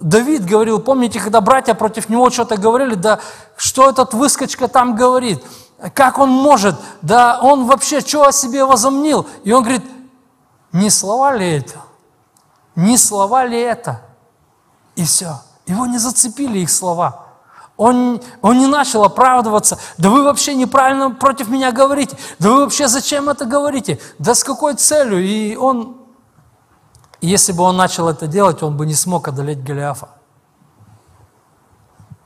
Давид говорил, помните, когда братья против него что-то говорили, да что этот выскочка там говорит, как он может, да он вообще что о себе возомнил? И он говорит, не слова ли это? Не слова ли это? И все. Его не зацепили их слова. Он, он не начал оправдываться. Да вы вообще неправильно против меня говорите. Да вы вообще зачем это говорите? Да с какой целью? И он, если бы он начал это делать, он бы не смог одолеть Голиафа.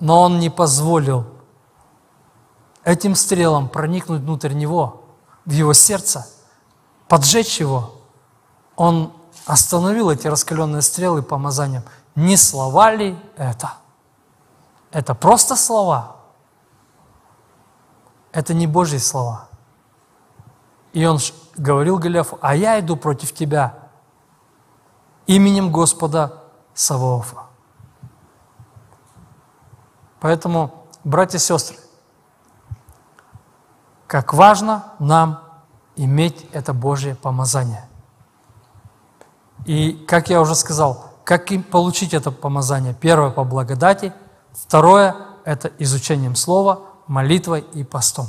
Но он не позволил этим стрелам проникнуть внутрь него, в его сердце, поджечь его. Он остановил эти раскаленные стрелы помазанием. Не слова ли это? Это просто слова. Это не Божьи слова. И он говорил Голиафу, а я иду против тебя именем Господа Саваофа. Поэтому, братья и сестры, как важно нам иметь это Божье помазание. И, как я уже сказал, как им получить это помазание? Первое – по благодати – Второе – это изучением Слова, молитвой и постом.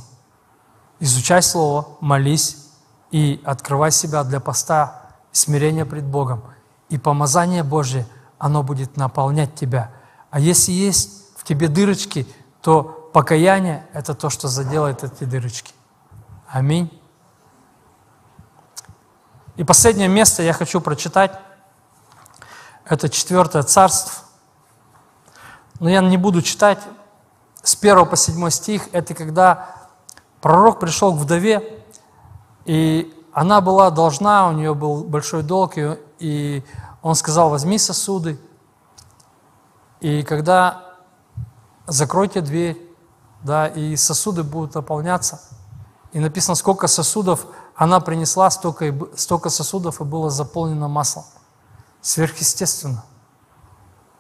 Изучай Слово, молись и открывай себя для поста, смирения пред Богом. И помазание Божье, оно будет наполнять тебя. А если есть в тебе дырочки, то покаяние – это то, что заделает эти дырочки. Аминь. И последнее место я хочу прочитать. Это четвертое царство, но я не буду читать с 1 по 7 стих, это когда пророк пришел к вдове, и она была должна, у нее был большой долг, и он сказал, возьми сосуды, и когда закройте дверь, да, и сосуды будут наполняться, и написано, сколько сосудов она принесла, столько, и, столько сосудов и было заполнено маслом. Сверхъестественно.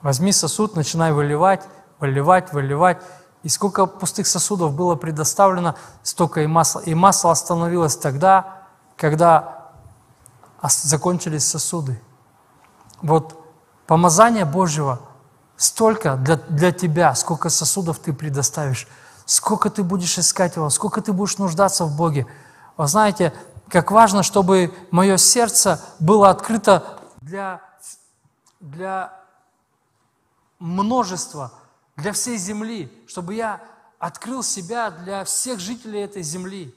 Возьми сосуд, начинай выливать, выливать, выливать. И сколько пустых сосудов было предоставлено, столько и масла. И масло остановилось тогда, когда закончились сосуды. Вот помазание Божьего столько для, для тебя, сколько сосудов ты предоставишь, сколько ты будешь искать его, сколько ты будешь нуждаться в Боге. Вы знаете, как важно, чтобы мое сердце было открыто для, для множество для всей земли, чтобы я открыл себя для всех жителей этой земли,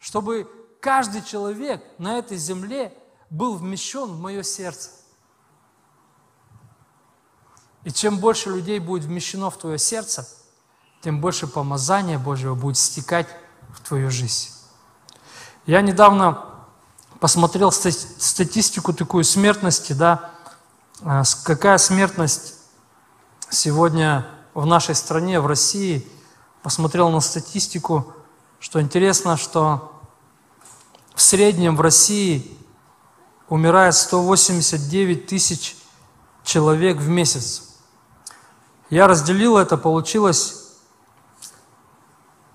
чтобы каждый человек на этой земле был вмещен в мое сердце. И чем больше людей будет вмещено в твое сердце, тем больше помазания Божьего будет стекать в твою жизнь. Я недавно посмотрел статистику такую смертности, да, а какая смертность сегодня в нашей стране, в России? Посмотрел на статистику, что интересно, что в среднем в России умирает 189 тысяч человек в месяц. Я разделил это, получилось,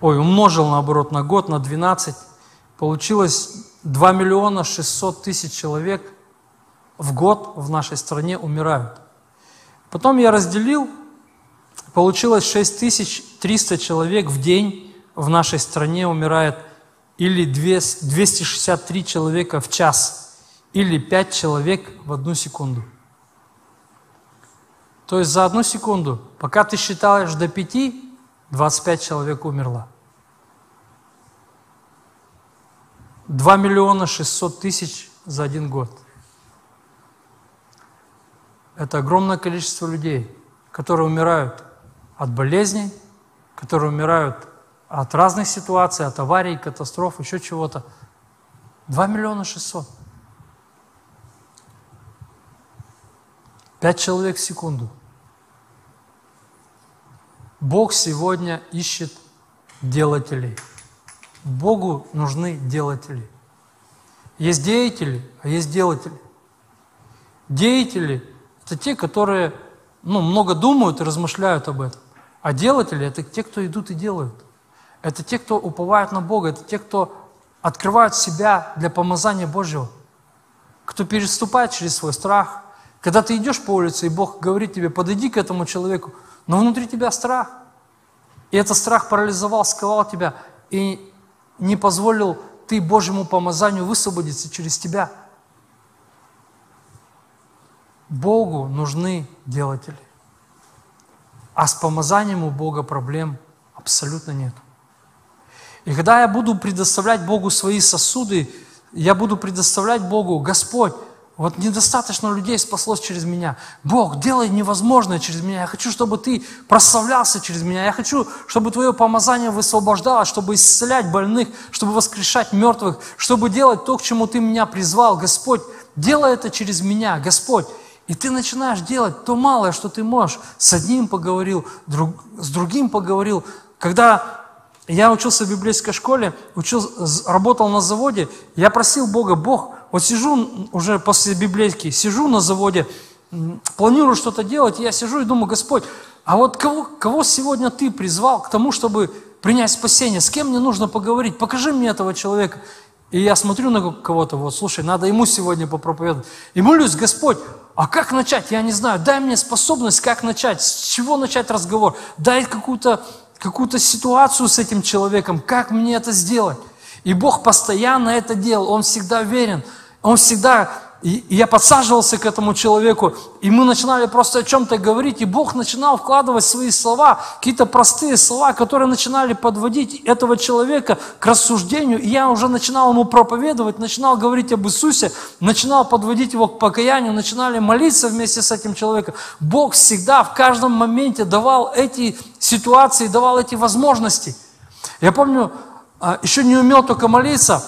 ой, умножил наоборот на год, на 12, получилось 2 миллиона 600 тысяч человек – в год в нашей стране умирают. Потом я разделил, получилось 6300 человек в день в нашей стране умирает, или 263 человека в час, или 5 человек в одну секунду. То есть за одну секунду, пока ты считаешь до 5, 25 человек умерло. 2 миллиона 600 тысяч за один год. Это огромное количество людей, которые умирают от болезней, которые умирают от разных ситуаций, от аварий, катастроф, еще чего-то. 2 миллиона 600. 5 человек в секунду. Бог сегодня ищет делателей. Богу нужны делатели. Есть деятели, а есть делатели. Деятели – это те, которые ну, много думают и размышляют об этом. А делатели – это те, кто идут и делают. Это те, кто уповают на Бога, это те, кто открывают себя для помазания Божьего, кто переступает через свой страх. Когда ты идешь по улице, и Бог говорит тебе, подойди к этому человеку, но внутри тебя страх. И этот страх парализовал, сковал тебя и не позволил ты Божьему помазанию высвободиться через тебя. Богу нужны делатели. А с помазанием у Бога проблем абсолютно нет. И когда я буду предоставлять Богу свои сосуды, я буду предоставлять Богу, Господь, вот недостаточно людей спаслось через меня. Бог, делай невозможное через меня. Я хочу, чтобы Ты прославлялся через меня. Я хочу, чтобы Твое помазание высвобождало, чтобы исцелять больных, чтобы воскрешать мертвых, чтобы делать то, к чему Ты меня призвал. Господь, делай это через меня, Господь. И ты начинаешь делать то малое, что ты можешь. С одним поговорил, друг, с другим поговорил. Когда я учился в библейской школе, учил, работал на заводе, я просил Бога, Бог, вот сижу уже после библейки, сижу на заводе, планирую что-то делать, и я сижу и думаю, Господь, а вот кого, кого сегодня Ты призвал к тому, чтобы принять спасение? С кем мне нужно поговорить? Покажи мне этого человека. И я смотрю на кого-то, вот, слушай, надо ему сегодня попроповедовать. И молюсь, Господь, а как начать? Я не знаю. Дай мне способность, как начать, с чего начать разговор. Дай какую-то какую-то ситуацию с этим человеком, как мне это сделать. И Бог постоянно это делал, Он всегда верен, Он всегда и я подсаживался к этому человеку, и мы начинали просто о чем-то говорить, и Бог начинал вкладывать свои слова, какие-то простые слова, которые начинали подводить этого человека к рассуждению, и я уже начинал ему проповедовать, начинал говорить об Иисусе, начинал подводить его к покаянию, начинали молиться вместе с этим человеком. Бог всегда в каждом моменте давал эти ситуации, давал эти возможности. Я помню, еще не умел только молиться,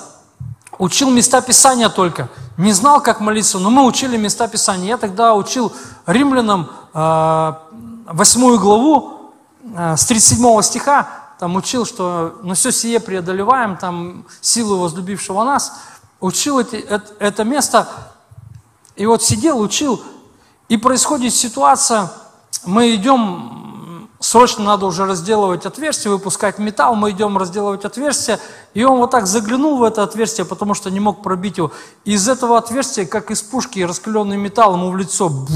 учил места Писания только. Не знал, как молиться, но мы учили места Писания. Я тогда учил римлянам 8 а, главу а, с 37 стиха. Там учил, что «но все сие преодолеваем, там силу возлюбившего нас». Учил эти, это, это место, и вот сидел, учил, и происходит ситуация, мы идем срочно надо уже разделывать отверстие, выпускать металл, мы идем разделывать отверстие, и он вот так заглянул в это отверстие, потому что не мог пробить его. И из этого отверстия, как из пушки, раскаленный металл ему в лицо,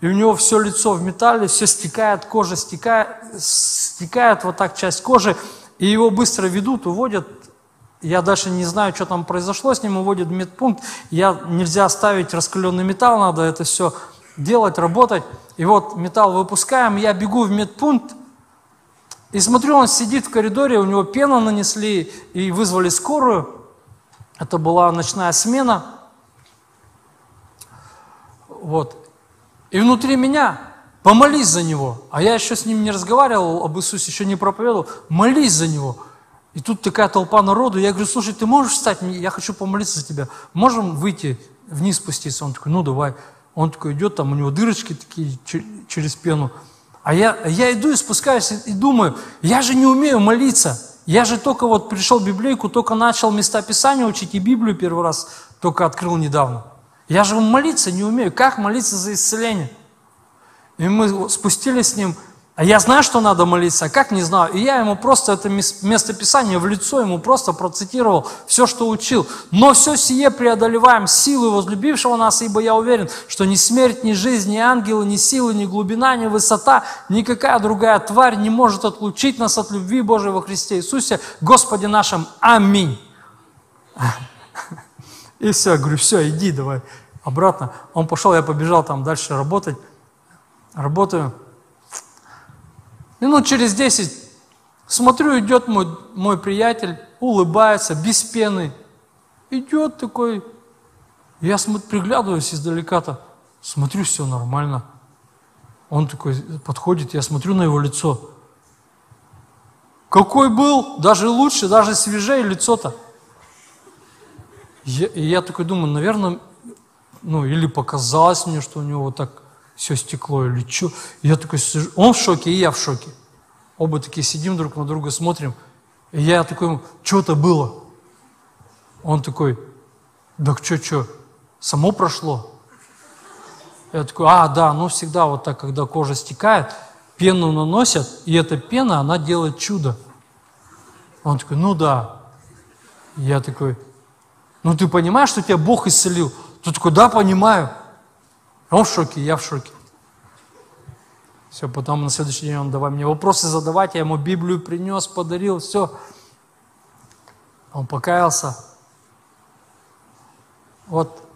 и у него все лицо в металле, все стекает, кожа стекает, стекает вот так часть кожи, и его быстро ведут, уводят, я даже не знаю, что там произошло с ним, уводят в медпункт, я, нельзя оставить раскаленный металл, надо это все делать, работать. И вот металл выпускаем, я бегу в медпункт, и смотрю, он сидит в коридоре, у него пена нанесли, и вызвали скорую. Это была ночная смена. Вот. И внутри меня помолись за него. А я еще с ним не разговаривал об Иисусе, еще не проповедовал. Молись за него. И тут такая толпа народу. Я говорю, слушай, ты можешь встать? Я хочу помолиться за тебя. Можем выйти, вниз спуститься? Он такой, ну давай. Он такой идет, там у него дырочки такие через пену. А я, я иду и спускаюсь и думаю, я же не умею молиться. Я же только вот пришел в библейку, только начал места Писания учить и Библию первый раз только открыл недавно. Я же молиться не умею. Как молиться за исцеление? И мы спустились с ним а я знаю, что надо молиться, а как не знаю. И я ему просто это место Писания в лицо ему просто процитировал все, что учил. Но все сие преодолеваем силой возлюбившего нас, ибо я уверен, что ни смерть, ни жизнь, ни ангелы, ни силы, ни глубина, ни высота, никакая другая тварь не может отлучить нас от любви Божией во Христе Иисусе, Господе нашим. Аминь. И все, говорю, все, иди давай обратно. Он пошел, я побежал там дальше работать. Работаю. Минут через десять смотрю, идет мой, мой приятель, улыбается, без пены, идет такой. Я смотрю, приглядываюсь издалека-то, смотрю, все нормально. Он такой подходит, я смотрю на его лицо. Какой был, даже лучше, даже свежее лицо-то. Я, и я такой думаю, наверное, ну или показалось мне, что у него вот так все стекло, или что. Я такой сижу, он в шоке, и я в шоке. Оба такие сидим друг на друга, смотрим. И я такой, что-то было. Он такой, да что, что, само прошло? Я такой, а, да, ну всегда вот так, когда кожа стекает, пену наносят, и эта пена, она делает чудо. Он такой, ну да. Я такой, ну ты понимаешь, что тебя Бог исцелил? Ты такой, да, понимаю. Он в шоке, я в шоке. Все, потом на следующий день он давай мне вопросы задавать, я ему Библию принес, подарил, все. Он покаялся. Вот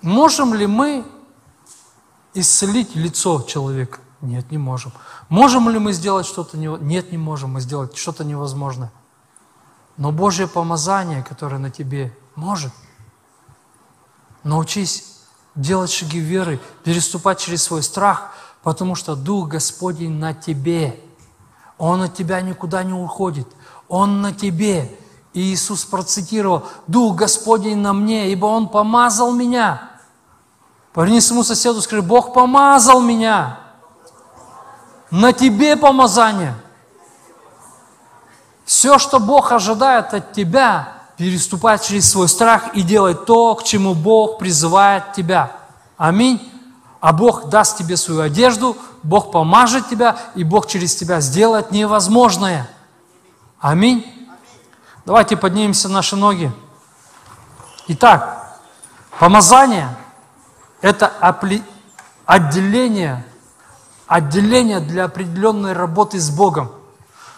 можем ли мы исцелить лицо человека? Нет, не можем. Можем ли мы сделать что-то невозможное? Нет, не можем мы сделать что-то невозможное. Но Божье помазание, которое на тебе, может. Научись делать шаги веры, переступать через свой страх, потому что Дух Господень на тебе. Он от тебя никуда не уходит. Он на тебе. И Иисус процитировал, «Дух Господень на мне, ибо Он помазал меня». Поверни своему соседу, скажи, Бог помазал меня. На тебе помазание. Все, что Бог ожидает от тебя, переступать через свой страх и делать то, к чему Бог призывает тебя. Аминь. А Бог даст тебе свою одежду, Бог помажет тебя, и Бог через тебя сделает невозможное. Аминь. Давайте поднимемся на наши ноги. Итак, помазание – это отделение, отделение для определенной работы с Богом.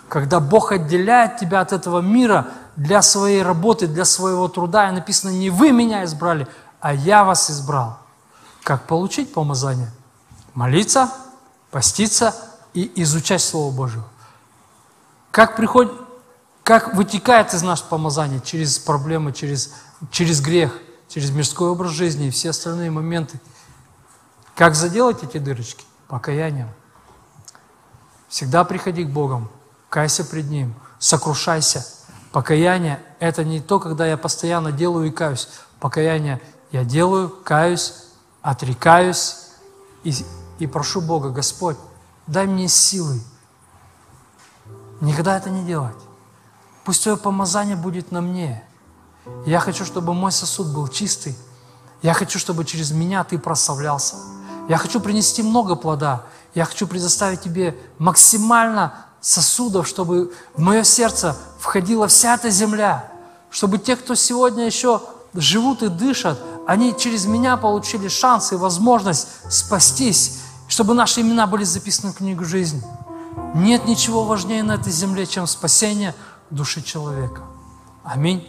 Когда Бог отделяет тебя от этого мира – для своей работы, для своего труда. И написано, не вы меня избрали, а я вас избрал. Как получить помазание? Молиться, поститься и изучать Слово Божие. Как приходит, как вытекает из нас помазание через проблемы, через, через грех, через мирской образ жизни и все остальные моменты. Как заделать эти дырочки? Покаянием. Всегда приходи к Богу, кайся пред Ним, сокрушайся – Покаяние – это не то, когда я постоянно делаю и каюсь. Покаяние – я делаю, каюсь, отрекаюсь и, и прошу Бога, Господь, дай мне силы никогда это не делать. Пусть Твое помазание будет на мне. Я хочу, чтобы мой сосуд был чистый. Я хочу, чтобы через меня Ты прославлялся. Я хочу принести много плода. Я хочу предоставить Тебе максимально сосудов, чтобы в мое сердце входила вся эта земля, чтобы те, кто сегодня еще живут и дышат, они через меня получили шанс и возможность спастись, чтобы наши имена были записаны в книгу жизни. Нет ничего важнее на этой земле, чем спасение души человека. Аминь.